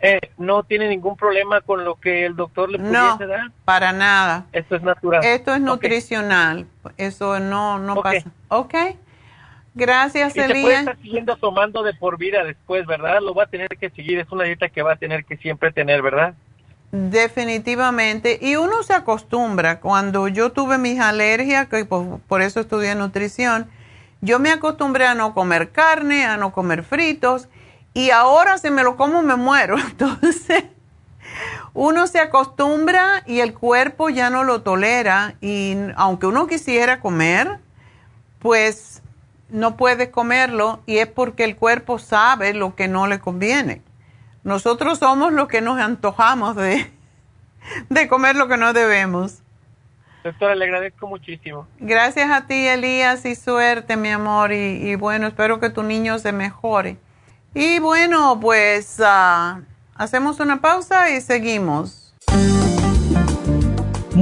eh, no tiene ningún problema con lo que el doctor le pudiese no, para nada. Esto es natural. Esto es nutricional. Eso no, no pasa. Ok. Gracias, y Se puede estar siguiendo tomando de por vida después, ¿verdad? Lo va a tener que seguir. Es una dieta que va a tener que siempre tener, ¿verdad? Definitivamente. Y uno se acostumbra. Cuando yo tuve mis alergias, que por, eso estudié nutrición, yo me acostumbré a no comer carne, a no comer fritos. Y ahora si me lo como me muero. <laughs> Entonces, uno se acostumbra y el cuerpo ya no lo tolera. Y aunque uno quisiera comer, pues no puede comerlo y es porque el cuerpo sabe lo que no le conviene. Nosotros somos los que nos antojamos de, <laughs> de comer lo que no debemos. Doctora, le agradezco muchísimo. Gracias a ti, Elías, y suerte, mi amor. Y, bueno, espero que tu niño se mejore. Y bueno, pues ah, hacemos una pausa y seguimos.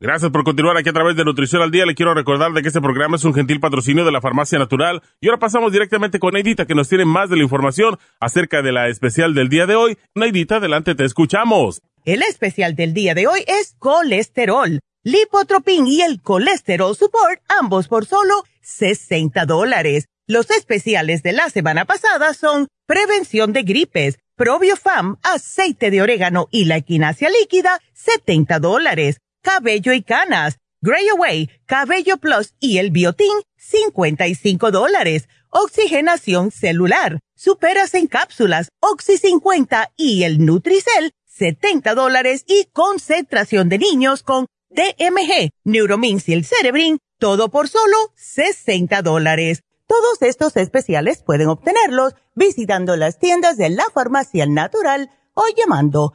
Gracias por continuar aquí a través de Nutrición al Día. Le quiero recordar de que este programa es un gentil patrocinio de la Farmacia Natural. Y ahora pasamos directamente con Neidita, que nos tiene más de la información acerca de la especial del día de hoy. Neidita, adelante, te escuchamos. El especial del día de hoy es colesterol, lipotropin y el colesterol support, ambos por solo 60 dólares. Los especiales de la semana pasada son prevención de gripes, probiofam, aceite de orégano y la equinacia líquida, 70 dólares cabello y canas, Gray Away, Cabello Plus y el Biotin, 55 dólares. Oxigenación celular, superas en cápsulas, Oxy 50 y el Nutricel, 70 dólares y concentración de niños con DMG, Neuromins y el Cerebrin, todo por solo 60 dólares. Todos estos especiales pueden obtenerlos visitando las tiendas de la farmacia natural o llamando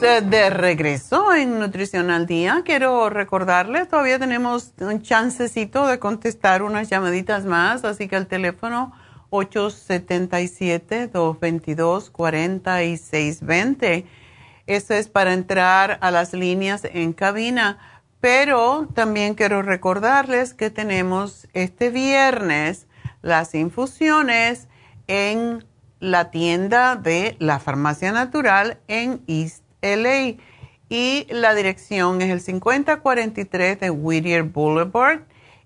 De, regreso en Nutrición al Día. Quiero recordarles, todavía tenemos un chancecito de contestar unas llamaditas más, así que el teléfono 877-222-4620. Eso es para entrar a las líneas en cabina. Pero también quiero recordarles que tenemos este viernes las infusiones en la tienda de la Farmacia Natural en East LA. Y la dirección es el 5043 de Whittier Boulevard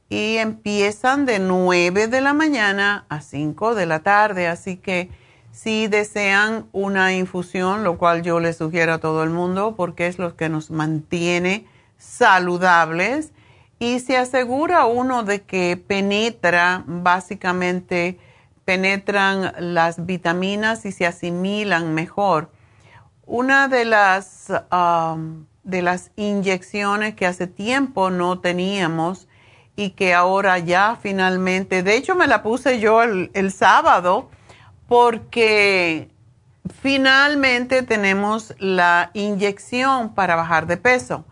y empiezan de 9 de la mañana a 5 de la tarde. Así que si desean una infusión, lo cual yo les sugiero a todo el mundo porque es lo que nos mantiene saludables y se asegura uno de que penetra básicamente penetran las vitaminas y se asimilan mejor. Una de las, de las inyecciones que hace tiempo no teníamos y que ahora ya finalmente, de hecho me la puse yo el, el sábado porque finalmente tenemos la inyección para bajar de peso.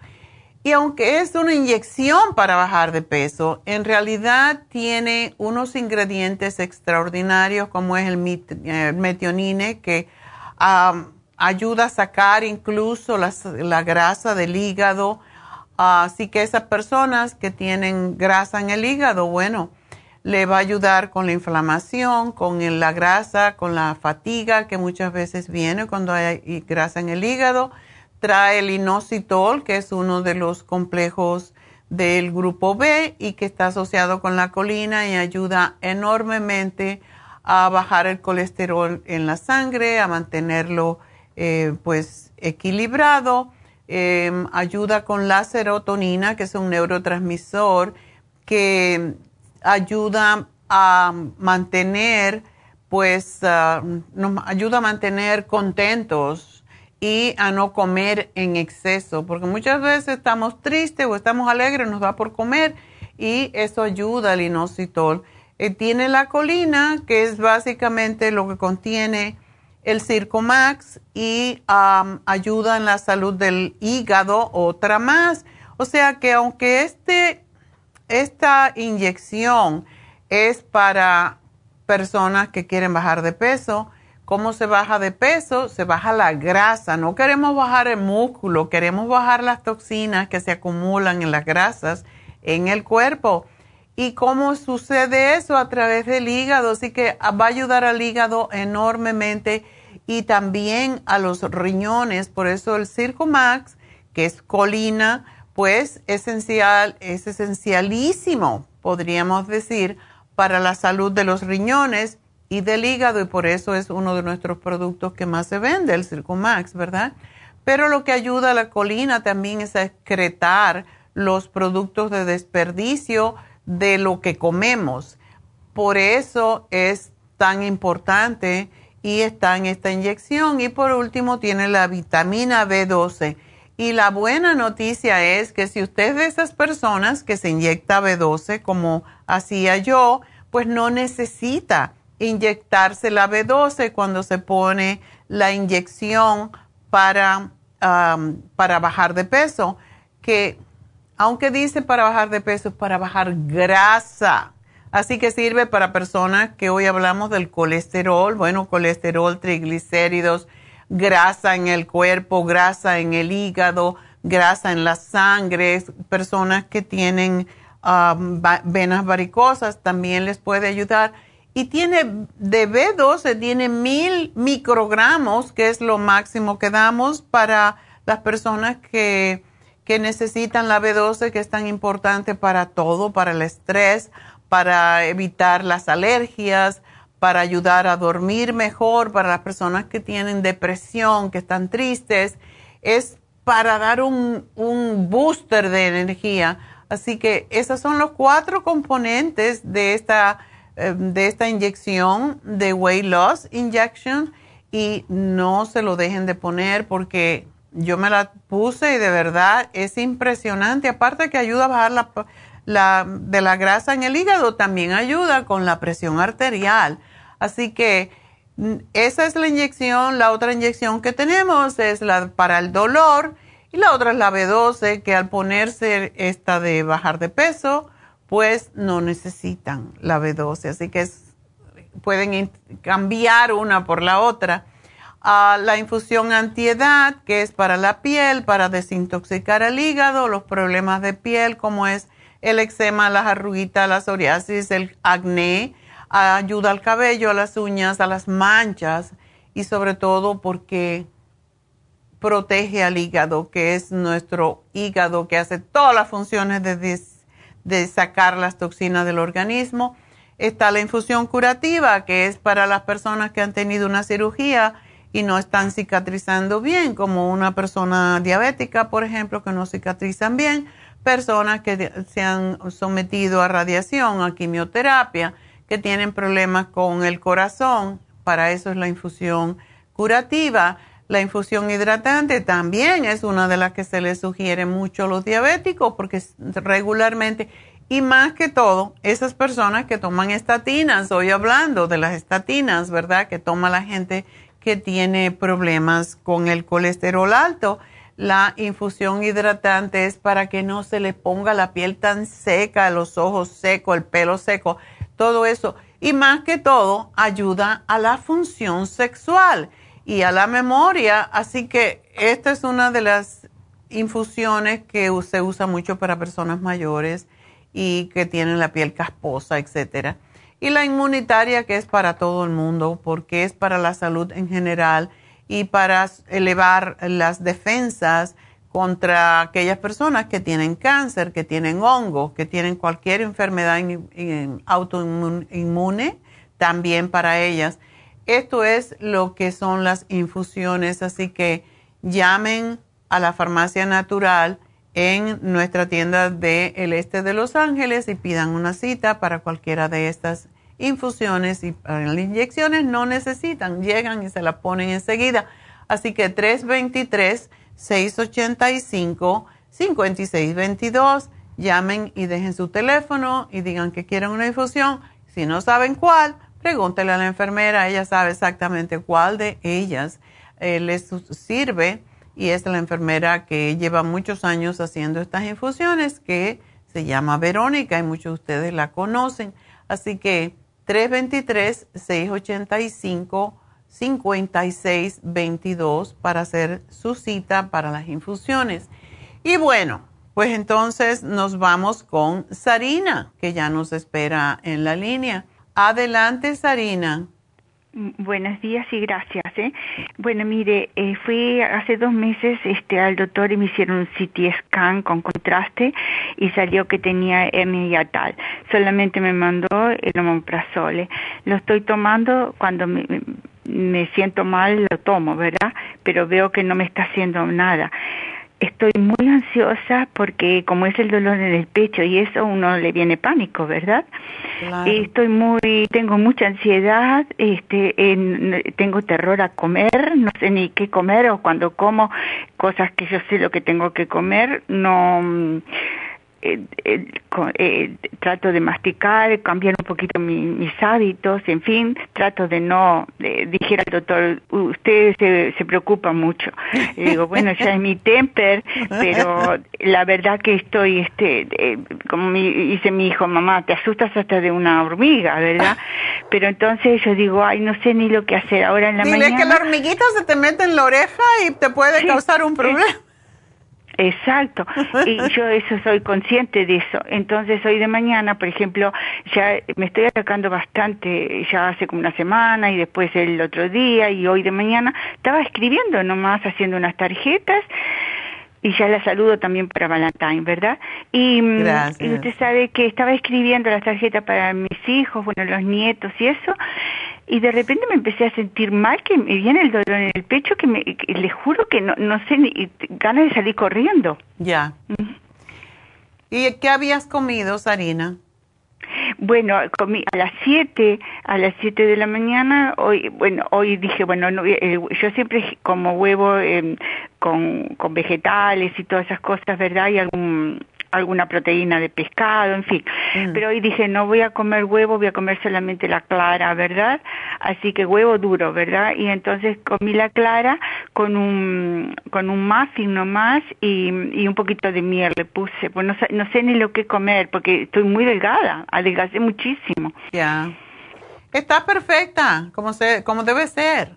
Y aunque es una inyección para bajar de peso, en realidad tiene unos ingredientes extraordinarios como es el metionine que ayuda a sacar incluso la, grasa del hígado. así que esas personas que tienen grasa en el hígado, bueno, le va a ayudar con la inflamación, con la grasa, con la fatiga que muchas veces viene cuando hay grasa en el hígado trae el inositol, que es uno de los complejos del grupo B y que está asociado con la colina y ayuda enormemente a bajar el colesterol en la sangre, a mantenerlo eh, pues equilibrado, em, ayuda con la serotonina, que es un neurotransmisor que ayuda a mantener pues ah, nos ayuda a mantener contentos y a no comer en exceso, porque muchas veces estamos tristes o estamos alegres, nos da por comer y eso ayuda al inositol. Eh, tiene la colina, que es básicamente lo que contiene el Circomax y ayuda en la salud del hígado, otra más. O sea que aunque este, esta inyección es para personas que quieren bajar de peso, ¿Cómo se baja de peso? Se baja la grasa. No queremos bajar el músculo, queremos bajar las toxinas que se acumulan en las grasas en el cuerpo. ¿Y cómo sucede eso? A través del hígado. Así que va a ayudar al hígado enormemente y también a los riñones. Por eso el Circo Max, que es colina, pues esencial, es esencialísimo, podríamos decir, para la salud de los riñones y del hígado y por eso es uno de nuestros productos que más se vende, el Circumax, ¿verdad? Pero lo que ayuda a la colina también es a excretar los productos de desperdicio de lo que comemos. Por eso es tan importante y está en esta inyección. Y por último tiene la vitamina B12. Y la buena noticia es que si usted es de esas personas que se inyecta B12 como hacía yo, pues no necesita inyectarse la B12 cuando se pone la inyección para, para bajar de peso, que aunque dice para bajar de peso, es para bajar grasa. Así que sirve para personas que hoy hablamos del colesterol, bueno, colesterol, triglicéridos, grasa en el cuerpo, grasa en el hígado, grasa en la sangre, personas que tienen venas varicosas, también les puede ayudar. Y tiene de B12, tiene mil microgramos, que es lo máximo que damos para las personas que, que necesitan la B12, que es tan importante para todo, para el estrés, para evitar las alergias, para ayudar a dormir mejor, para las personas que tienen depresión, que están tristes, es para dar un, un booster de energía. Así que esos son los cuatro componentes de esta eh, de esta inyección de weight loss injection y no se lo dejen de poner porque yo me la puse y de verdad es impresionante. Aparte que ayuda a bajar la, la, de la grasa en el hígado, también ayuda con la presión arterial. Así que mm, esa es la inyección. La otra inyección que tenemos es la para el dolor y la otra es la B12 que al ponerse esta de bajar de peso, pues no necesitan la B12, así que pueden cambiar una por la otra. Ah, la infusión antiedad, que es para la piel, para desintoxicar el hígado, los problemas de piel, como es el eczema, las arruguitas, la psoriasis, el acné, ayuda al cabello, a las uñas, a las manchas y sobre todo porque protege al hígado, que es nuestro hígado que hace todas las funciones de de sacar las toxinas del organismo. Está la infusión curativa, que es para las personas que han tenido una cirugía y no están cicatrizando bien, como una persona diabética, por ejemplo, que no cicatrizan bien, personas que se han sometido a radiación, a quimioterapia, que tienen problemas con el corazón, para eso es la infusión curativa. La infusión hidratante también es una de las que se les sugiere mucho a los diabéticos porque regularmente, y más que todo, esas personas que toman estatinas, estoy hablando de las estatinas, ¿verdad? Que toma la gente que tiene problemas con el colesterol alto. La infusión hidratante es para que no se le ponga la piel tan seca, los ojos secos, el pelo seco, todo eso. Y más que todo, ayuda a la función sexual y a la memoria. Así que esta es una de las infusiones que se usa mucho para personas mayores y que tienen la piel casposa, etcétera. Y la inmunitaria que es para todo el mundo porque es para la salud en general y para elevar las defensas contra aquellas personas que tienen cáncer, que tienen hongos, que tienen cualquier enfermedad autoinmune, también para ellas. Esto es lo que son las infusiones, así que llamen a la farmacia natural en nuestra tienda del este de Los Ángeles y pidan una cita para cualquiera de estas infusiones y las inyecciones no necesitan, llegan y se la ponen enseguida. Así que 323-685-5622, llamen y dejen su teléfono y digan que quieren una infusión. Si no saben cuál, pregúntele a la enfermera, ella sabe exactamente cuál de ellas eh, les sirve y es la enfermera que lleva muchos años haciendo estas infusiones que se llama Verónica y muchos de ustedes la conocen. Así que 323-685-5622 para hacer su cita para las infusiones. Y bueno, pues entonces nos vamos con Sarina, que ya nos espera en la línea. Adelante, Sarina. Mm, buenos días y gracias. ¿eh? Bueno, mire, eh, fui hace dos meses este, al doctor y me hicieron un CT scan con contraste y salió que tenía hernia tal. Solamente me mandó el omeprazole. Lo estoy tomando cuando me, me siento mal, lo tomo, ¿verdad? Pero veo que no me está haciendo nada estoy muy ansiosa porque como es el dolor en el pecho y eso uno le viene pánico, ¿verdad? Estoy muy, tengo mucha ansiedad, este, tengo terror a comer, no sé ni qué comer o cuando como cosas que yo sé lo que tengo que comer, no eh, eh, eh, trato de masticar, cambiar un poquito mis hábitos, en fin, trato de no, dijera el doctor, usted se, se preocupa mucho. digo, bueno, ya es mi temper, pero la verdad que estoy, este, como mi, dice mi hijo, mamá, te asustas hasta de una hormiga, ¿verdad? Pero entonces yo digo, ay, no sé ni lo que hacer ahora en la Dile mañana. que la hormiguita se te mete en la oreja y te puede causar un problema. Exacto, y <laughs> yo eso soy consciente de eso. Entonces hoy de mañana, por ejemplo, ya me estoy atacando bastante, ya hace como una semana y después el otro día y hoy de mañana estaba escribiendo nomás, haciendo unas tarjetas y ya la saludo también para Valentine, ¿verdad? Y, mm, y, usted sabe que estaba escribiendo las tarjetas para mis hijos, bueno, los nietos y eso, y de repente me empecé a sentir mal, que me viene el dolor en el pecho, que, me, le juro que no, no sé, ni ganas de salir corriendo. Ya. ¿Y qué habías comido, Sarina? Bueno, comí a las 7, a las 7 de la mañana, hoy, bueno, hoy dije, bueno, no, eh, yo siempre como huevo eh, con, con vegetales y todas esas cosas, ¿verdad? Y algún alguna proteína de pescado, en fin. Mm. Pero hoy dije, no voy a comer huevo, voy a comer solamente la clara, ¿verdad? Así que huevo duro, ¿verdad? Y entonces comí la clara con un, con un muffin nomás y, y un poquito de miel le puse. Pues no, no sé ni lo que comer porque estoy muy delgada, adelgacé muchísimo. Ya. Está perfecta, como, se, como debe ser.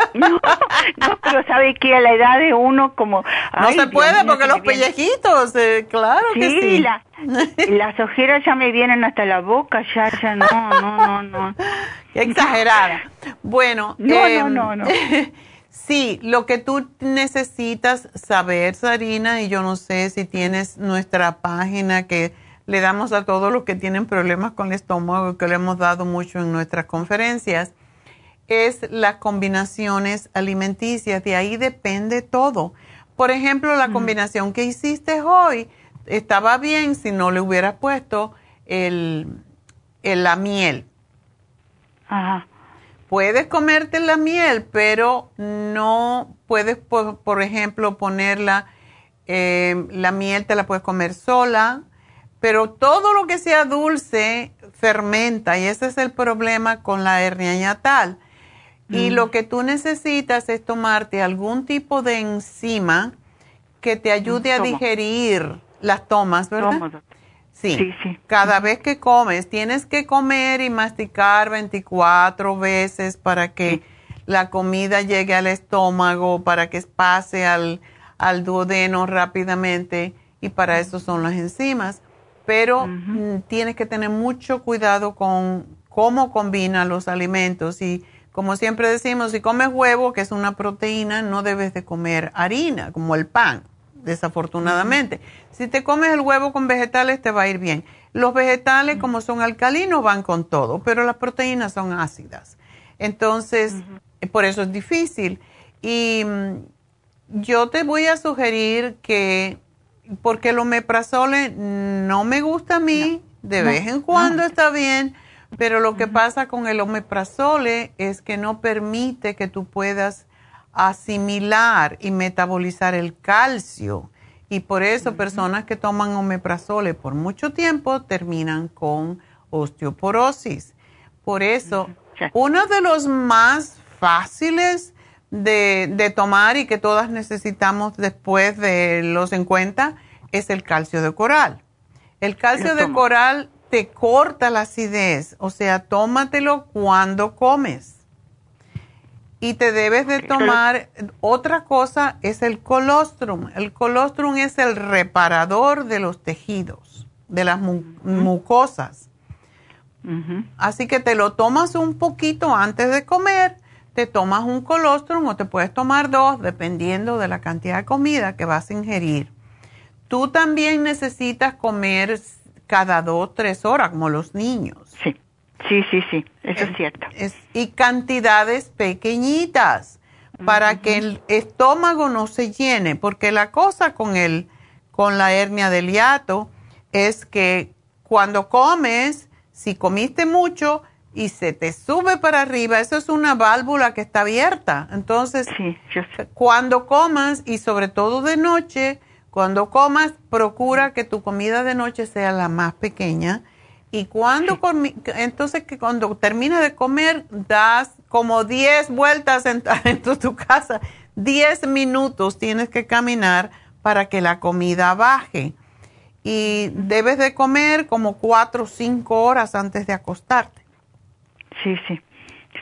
<laughs> No, no, pero sabe que a la edad de uno como... No se puede porque los pellejitos, eh, claro que sí. <laughs> las ojeras ya me vienen hasta la boca, ya, ya, no, no, no, no. <laughs> Exagerada. Bueno. No, no, no, no. Sí, lo que tú necesitas saber, Sarina, y yo no sé si tienes nuestra página que le damos a todos los que tienen problemas con el estómago, que le hemos dado mucho en nuestras conferencias, es las combinaciones alimenticias. De ahí depende todo. Por ejemplo, la combinación que hiciste hoy estaba bien si no le hubieras puesto el, la miel. Ajá. Puedes comerte la miel, pero no puedes, por, ejemplo, ponerla, eh, la miel te la puedes comer sola, pero todo lo que sea dulce fermenta y ese es el problema con la hernia Y lo que tú necesitas es tomarte algún tipo de enzima que te ayude a digerir las tomas, ¿verdad? Sí, sí, Cada vez que comes, tienes que comer y masticar 24 veces para que la comida llegue al estómago, para que pase al, al duodeno rápidamente y para eso son las enzimas. Pero mm, tienes que tener mucho cuidado con cómo combina los alimentos y como siempre decimos, si comes huevo, que es una proteína, no debes de comer harina, como el pan desafortunadamente. Si te comes el huevo con vegetales, te va a ir bien. Los vegetales, como son alcalinos, van con todo, pero las proteínas son ácidas. Entonces, por eso es difícil. Y mm, yo te voy a sugerir que, porque el omeprazole no me gusta a mí, de vez en cuando está bien, pero lo que pasa con el omeprazole es que no permite que tú puedas asimilar y metabolizar el calcio. Y por eso personas que toman omeprazole por mucho tiempo terminan con osteoporosis. Por eso, uno de los más fáciles de, tomar y que todas necesitamos después de los en cuenta es el calcio de coral. El calcio de coral te corta la acidez, o sea, tómatelo cuando comes y te debes de tomar, otra cosa es el colostrum. El colostrum es el reparador de los tejidos, de las mucosas. Así que te lo tomas un poquito antes de comer, te tomas un colostrum o te puedes tomar dos, dependiendo de la cantidad de comida que vas a ingerir. Tú también necesitas comer cada dos, tres horas, como los niños. Sí. Sí, sí, sí, eso es cierto. y cantidades pequeñitas para que el estómago no se llene, porque la cosa con el con la hernia del hiato es que cuando comes, si comiste mucho y se te sube para arriba, eso es una válvula que está abierta. Entonces, cuando comas y sobre todo de noche, cuando comas, procura que tu comida de noche sea la más pequeña y cuando, entonces que cuando terminas de comer, das como 10 vueltas en, <laughs> tu casa, 10 minutos tienes que caminar para que la comida baje. Y debes de comer como 4 o 5 horas antes de acostarte. Sí, sí,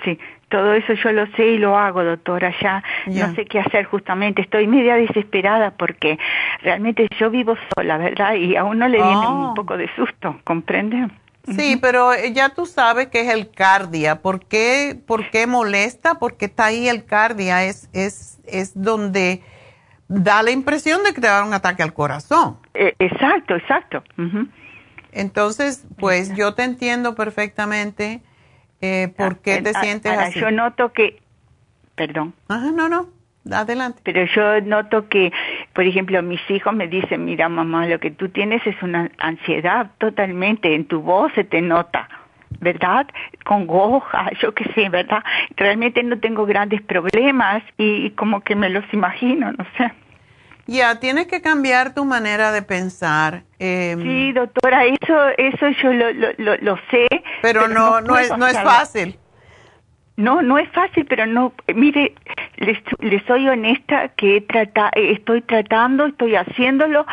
sí. Todo eso yo lo sé y lo hago, doctora. Ya no sé qué hacer justamente. Estoy media desesperada porque realmente yo vivo sola, ¿verdad? Y a uno le viene un oh. poco de susto, ¿comprende? Sí, pero eh, ya tú sabes que es el cardia. ¿Por qué, por qué molesta? Porque está ahí el cardia. Es, es, es donde da la impresión de que te va a dar un ataque al corazón. E, exacto, exacto. Entonces, pues yo te entiendo perfectamente eh, por qué te sientes así. Yo noto que, perdón. Ajá, no, no, adelante. Pero yo noto que, por ejemplo, mis hijos me dicen, mira mamá, lo que tú tienes es una ansiedad totalmente, en tu voz se te nota. ¿verdad? Con goja, <laughs> yo qué sé, ¿verdad? Realmente no tengo grandes problemas y, como que me los imagino, no sé. Ya, tienes que cambiar tu manera de pensar. Em, sí, doctora, eso, eso yo lo, lo, lo, sé. Pero, no, no, es, no es fácil. No, no es fácil, pero no, mire, les, soy honesta que trata, estoy tratando, estoy haciéndolo,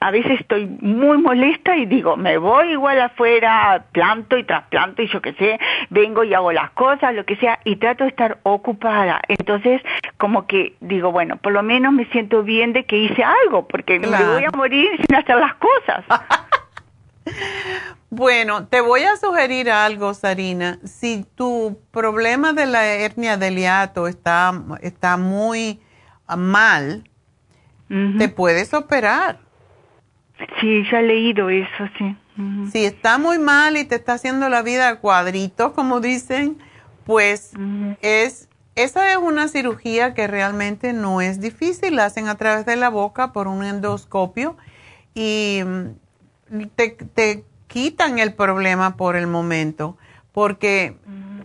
a veces estoy muy molesta y digo, me voy igual afuera, planto y trasplanto y yo qué sé, vengo y hago las cosas, lo que sea, y trato de estar ocupada. Entonces, como que digo, bueno, por lo menos me siento bien de que hice algo, porque me voy a morir sin hacer las cosas. <laughs> Bueno, te voy a sugerir algo, Sarina. Si tu problema de la hernia del hiato está, está muy mal, te puedes operar. Sí, ya he leído eso, sí. Si está muy mal y te está haciendo la vida a cuadritos, como dicen, pues es esa es una cirugía que realmente no es difícil, la hacen a través de la boca por un endoscopio y mm, te, quitan el problema por el momento, porque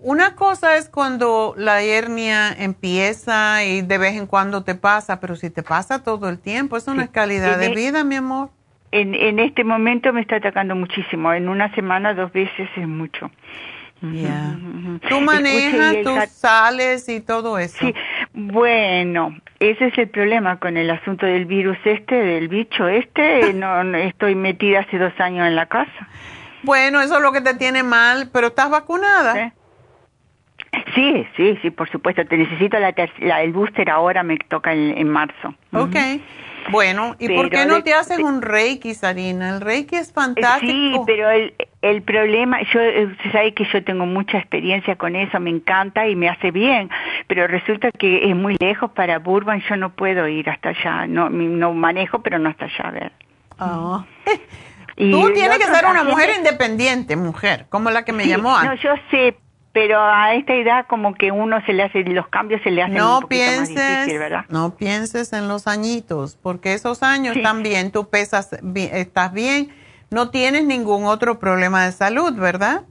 una cosa es cuando la hernia empieza y de vez en cuando te pasa, pero si te pasa todo el tiempo, es una calidad de vida, mi amor. En, en este momento me está atacando muchísimo, en una semana dos veces es mucho. Ya. Tú manejas, tú sales y todo eso. Sí, bueno, ese es el problema con el asunto del virus este, del bicho este. <laughs> no, estoy metida hace dos años en la casa. Bueno, eso es lo que te tiene mal, pero estás vacunada. Sí, sí, sí, por supuesto. Te necesito la, el booster ahora, me toca en, marzo. Ok. Bueno, ¿y por qué no te haces un Reiki, Sarina? El Reiki es fantástico. Sí, pero el, el problema, yo, eh, sabe que yo tengo mucha experiencia con eso, me encanta y me hace bien, pero resulta que es muy lejos para Burbank, yo no puedo ir hasta allá, no, no manejo, pero no hasta allá, a ver. Oh. Tú tienes que ser una mujer independiente, mujer, como la que me llamó antes. No, yo sé, pero a esta edad como que uno se le hace, los cambios se le hacen no un pienses, más difícil, ¿verdad? No pienses en los añitos, porque esos años también tú pesas, estás bien, no tienes ningún otro problema de salud, ¿verdad?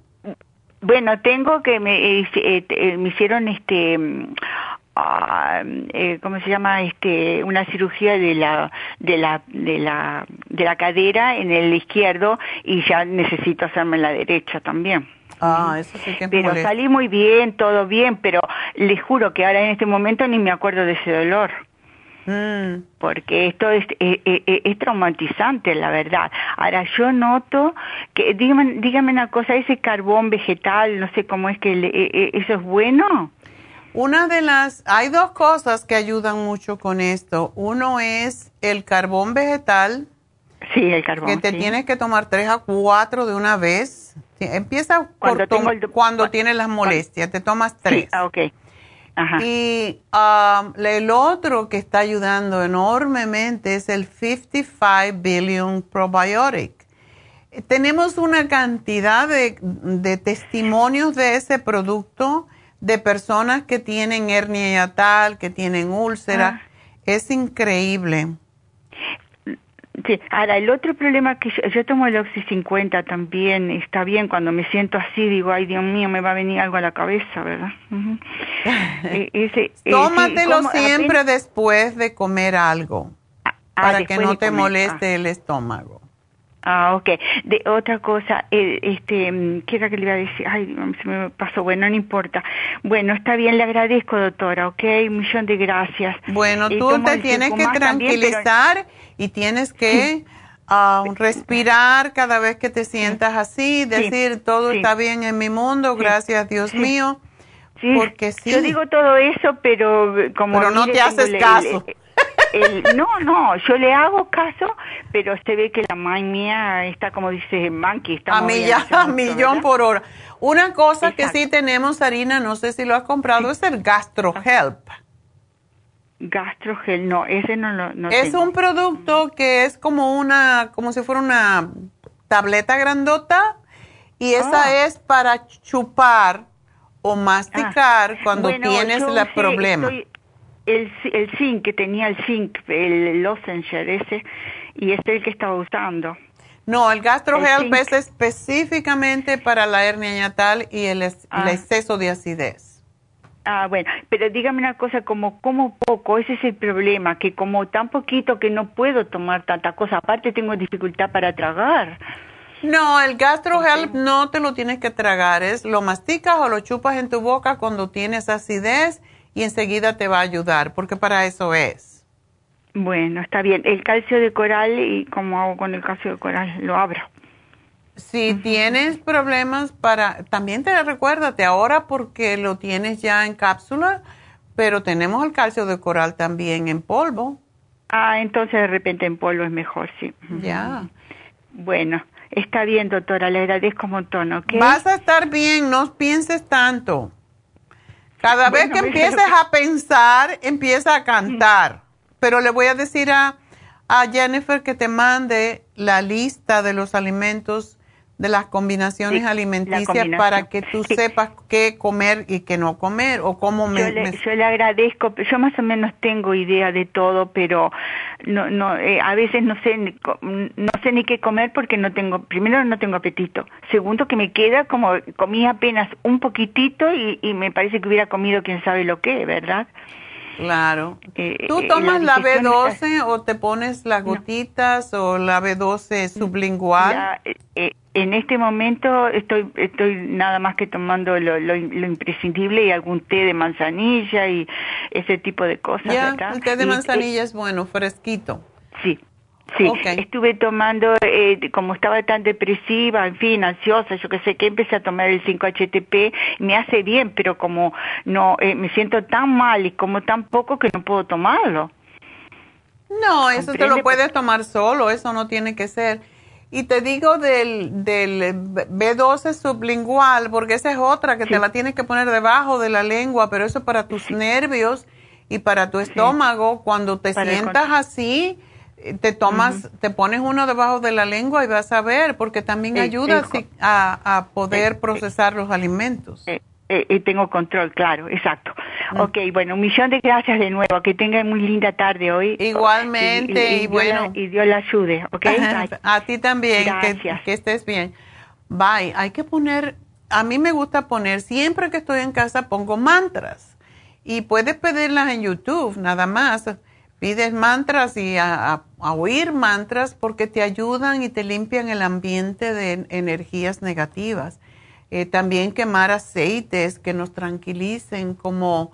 Bueno, tengo que me, eh, eh, me hicieron este eh, ¿cómo se llama? Este, una cirugía de la, de la, de la, de la cadera en el izquierdo y ya necesito hacerme en la derecha también. Ah, eso sí que Pero salí muy bien, todo bien, pero les juro que ahora en este momento ni me acuerdo de ese dolor. Mm. Porque esto es, eh, eh, eh, es, traumatizante, la verdad. Ahora, yo noto que, dígame, dígame una cosa, ese carbón vegetal, no sé cómo es que, ¿eso es bueno? Una de las, hay dos cosas que ayudan mucho con esto. Uno es el carbón vegetal. Sí, el carbón. Que te tienes que tomar tres a cuatro de una vez Empieza cuando, cuando tienes las molestias, te tomas tres. ah, ok. Y um, el otro que está ayudando enormemente es el 55 Billion Probiotic. Tenemos una cantidad de, de testimonios de ese producto de personas que tienen hernia yatal, que tienen úlcera. Ah. Es increíble. Sí, ahora el otro problema que yo, tomo el Oxy 50 también, está bien, cuando me siento así digo, ay Dios mío, me va a venir algo a la cabeza, ¿verdad? <laughs> E, ese, e, Tómatelo siempre después de comer algo, ah, ah, para que no te moleste ah. el estómago. Ah, ok. De otra cosa, eh, este, mm, ¿qué era que le iba a decir? Ay, se me pasó. Bueno, no importa. Bueno, está bien, le agradezco, doctora, ok. Un millón de gracias. Bueno, tú te tienes que tranquilizar y tienes que <laughs> ah, respirar cada vez que te sientas así, decir todo está bien en mi mundo, gracias Dios mío. Porque sí. Yo digo todo eso, pero como... Pero no te haces caso. No, no, yo le hago caso, pero se ve que la mãe mía está, como dice Monkey, está a, millón, a millón por hora. Una cosa que sí tenemos, Harina, no sé si lo has comprado, es el Gastro Help. Gastrogel, no, ese no lo Es un producto que es como una, como si fuera una tableta grandota y esa ah. es para chupar o masticar ah. cuando tienes el problema. El, el zinc, que tenía el zinc, el lozenger ese, y este es el que estaba usando. No, el GastroHelp es específicamente para la hernia natal y el, el ah. exceso de acidez. Ah, bueno, pero dígame una cosa, como como poco, ese es el problema, que como tan poquito que no puedo tomar tanta cosa, aparte tengo dificultad para tragar. No, el GastroHelp no te lo tienes que tragar, es lo masticas o lo chupas en tu boca cuando tienes acidez y enseguida te va a ayudar, porque para eso es. Bueno, está bien. El calcio de coral, ¿y cómo hago con el calcio de coral? Lo abro. Si tienes problemas para, también te recuérdate ahora porque lo tienes ya en cápsula, pero tenemos el calcio de coral también en polvo. Ah, entonces de repente en polvo es mejor, sí. Ya. Bueno, está bien, doctora, le agradezco un montón, ¿ok? Vas a estar bien, no pienses tanto. Cada vez que empieces a pensar, empieza a cantar. Pero le voy a decir a, a Jennifer que te mande la lista de los alimentos de las combinaciones alimenticias para que tú sepas qué comer y qué no comer o cómo me yo, le, yo le agradezco, yo más o menos tengo idea de todo, pero no, no, eh, a veces no sé, no sé ni qué comer porque no tengo, primero no tengo apetito, segundo que me queda como comí apenas un poquitito y, y me parece que hubiera comido quién sabe lo que, ¿verdad? Claro. ¿Tú tomas la, B12 o te pones las gotitas o la B12 sublingual? Eh, eh, en este momento estoy estoy nada más que tomando lo, lo, imprescindible y algún té de manzanilla y ese tipo de cosas. Ya, el té de manzanilla es bueno, fresquito. Sí, Sí, estuve tomando, eh, como estaba tan depresiva, en fin, ansiosa, yo que sé que empecé a tomar el 5-HTP, me hace bien, pero como no, eh, me siento tan mal y como tan poco que no puedo tomarlo. No, eso te lo puedes tomar solo, eso no tiene que ser. Y te digo del, del B12 sublingual, porque esa es otra que te la tienes que poner debajo de la lengua, pero eso para tus nervios y para tu estómago, cuando te sientas así te tomas, te pones uno debajo de la lengua y vas a ver, porque también ayuda a, poder procesar los alimentos. Eh, eh, tengo control, claro, exacto. Mm. Ok, bueno, un millón de gracias de nuevo, que tengan muy linda tarde hoy. Igualmente, y, bueno. y Dios la ayude, ok. <laughs> a ti también, que, que estés bien. Bye, hay que poner, a mí me gusta poner, siempre que estoy en casa pongo mantras y puedes pedirlas en YouTube, nada más pides mantras y a, oír mantras porque te ayudan y te limpian el ambiente de energías negativas. Eh, también quemar aceites que nos tranquilicen como,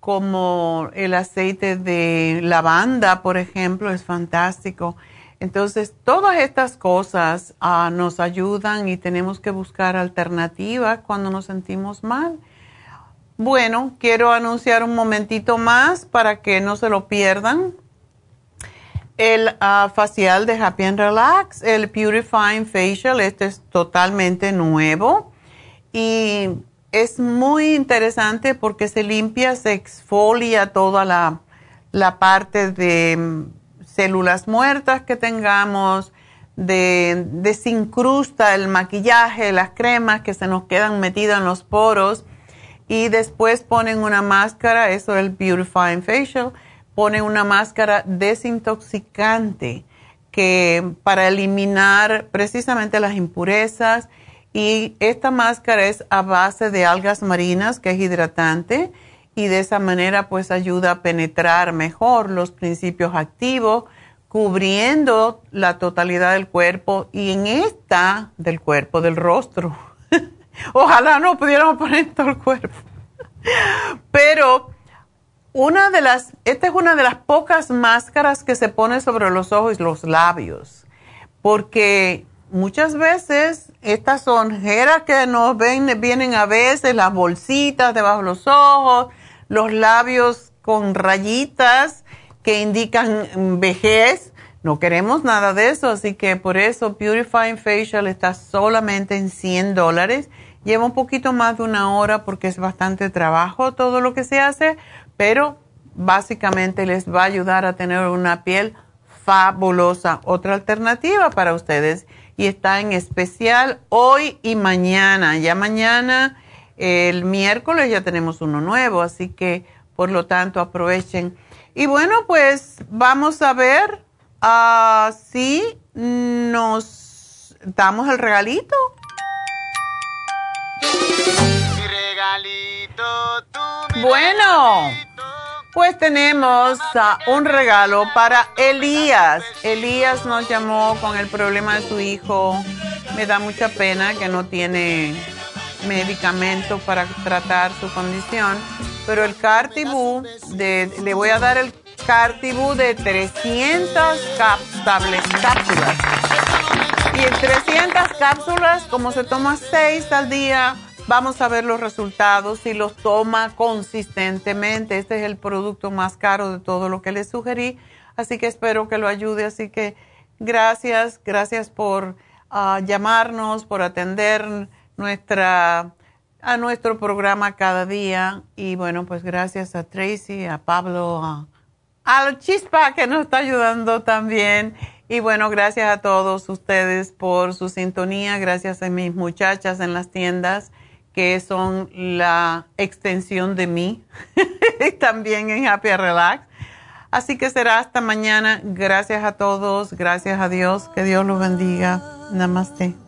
como el aceite de lavanda, por ejemplo, es fantástico. Entonces, todas estas cosas ah, nos ayudan y tenemos que buscar alternativas cuando nos sentimos mal. Bueno, quiero anunciar un momentito más para que no se lo pierdan. El ah, facial de Happy and Relax, el Purifying Facial, este es totalmente nuevo y es muy interesante porque se limpia, se exfolia toda la, la parte de mm, células muertas que tengamos, de, desincrusta el maquillaje, las cremas que se nos quedan metidas en los poros y después ponen una máscara, eso es el Beautifying Facial, ponen una máscara desintoxicante que para eliminar precisamente las impurezas. Y esta máscara es a base de algas marinas que es hidratante y de esa manera pues ayuda a penetrar mejor los principios activos cubriendo la totalidad del cuerpo y en esta del cuerpo, del rostro Ojalá no pudiéramos poner todo el cuerpo. Pero una de las, esta es una de las pocas máscaras que se pone sobre los ojos y los labios, porque muchas veces estas ojeras que nos ven, vienen a veces, las bolsitas debajo de los ojos, los labios con rayitas que indican vejez, no queremos nada de eso, así que por eso Purifying Facial está solamente en 100 dólares Lleva un poquito más de una hora porque es bastante trabajo todo lo que se hace, pero básicamente les va a ayudar a tener una piel fabulosa. Otra alternativa para ustedes y está en especial hoy y mañana. Ya mañana, el miércoles, ya tenemos uno nuevo, así que por lo tanto aprovechen. Y bueno, pues vamos a ver uh, si nos damos el regalito. Bueno, pues tenemos un regalo para Elías. Elías nos llamó con el problema de su hijo. Me da mucha pena que no tiene medicamento para tratar su condición. Pero el Cartibú, de, le voy a dar el Cartibú de 300 cápsulas. Y en 300 cápsulas, como se toma 6 al día, Vamos a ver los resultados si los toma consistentemente. Este es el producto más caro de todo lo que le sugerí, así que espero que lo ayude. Así que gracias, gracias por ah, llamarnos, por atender nuestra a nuestro programa cada día y bueno, pues gracias a Tracy, a Pablo, a, a Chispa que nos está ayudando también Y bueno, gracias a todos ustedes por su sintonía, gracias a mis muchachas en las tiendas que son la extensión de mí, <laughs> también en Happy Relax. Así que será hasta mañana. Gracias a todos, gracias a Dios, que Dios los bendiga. Namaste.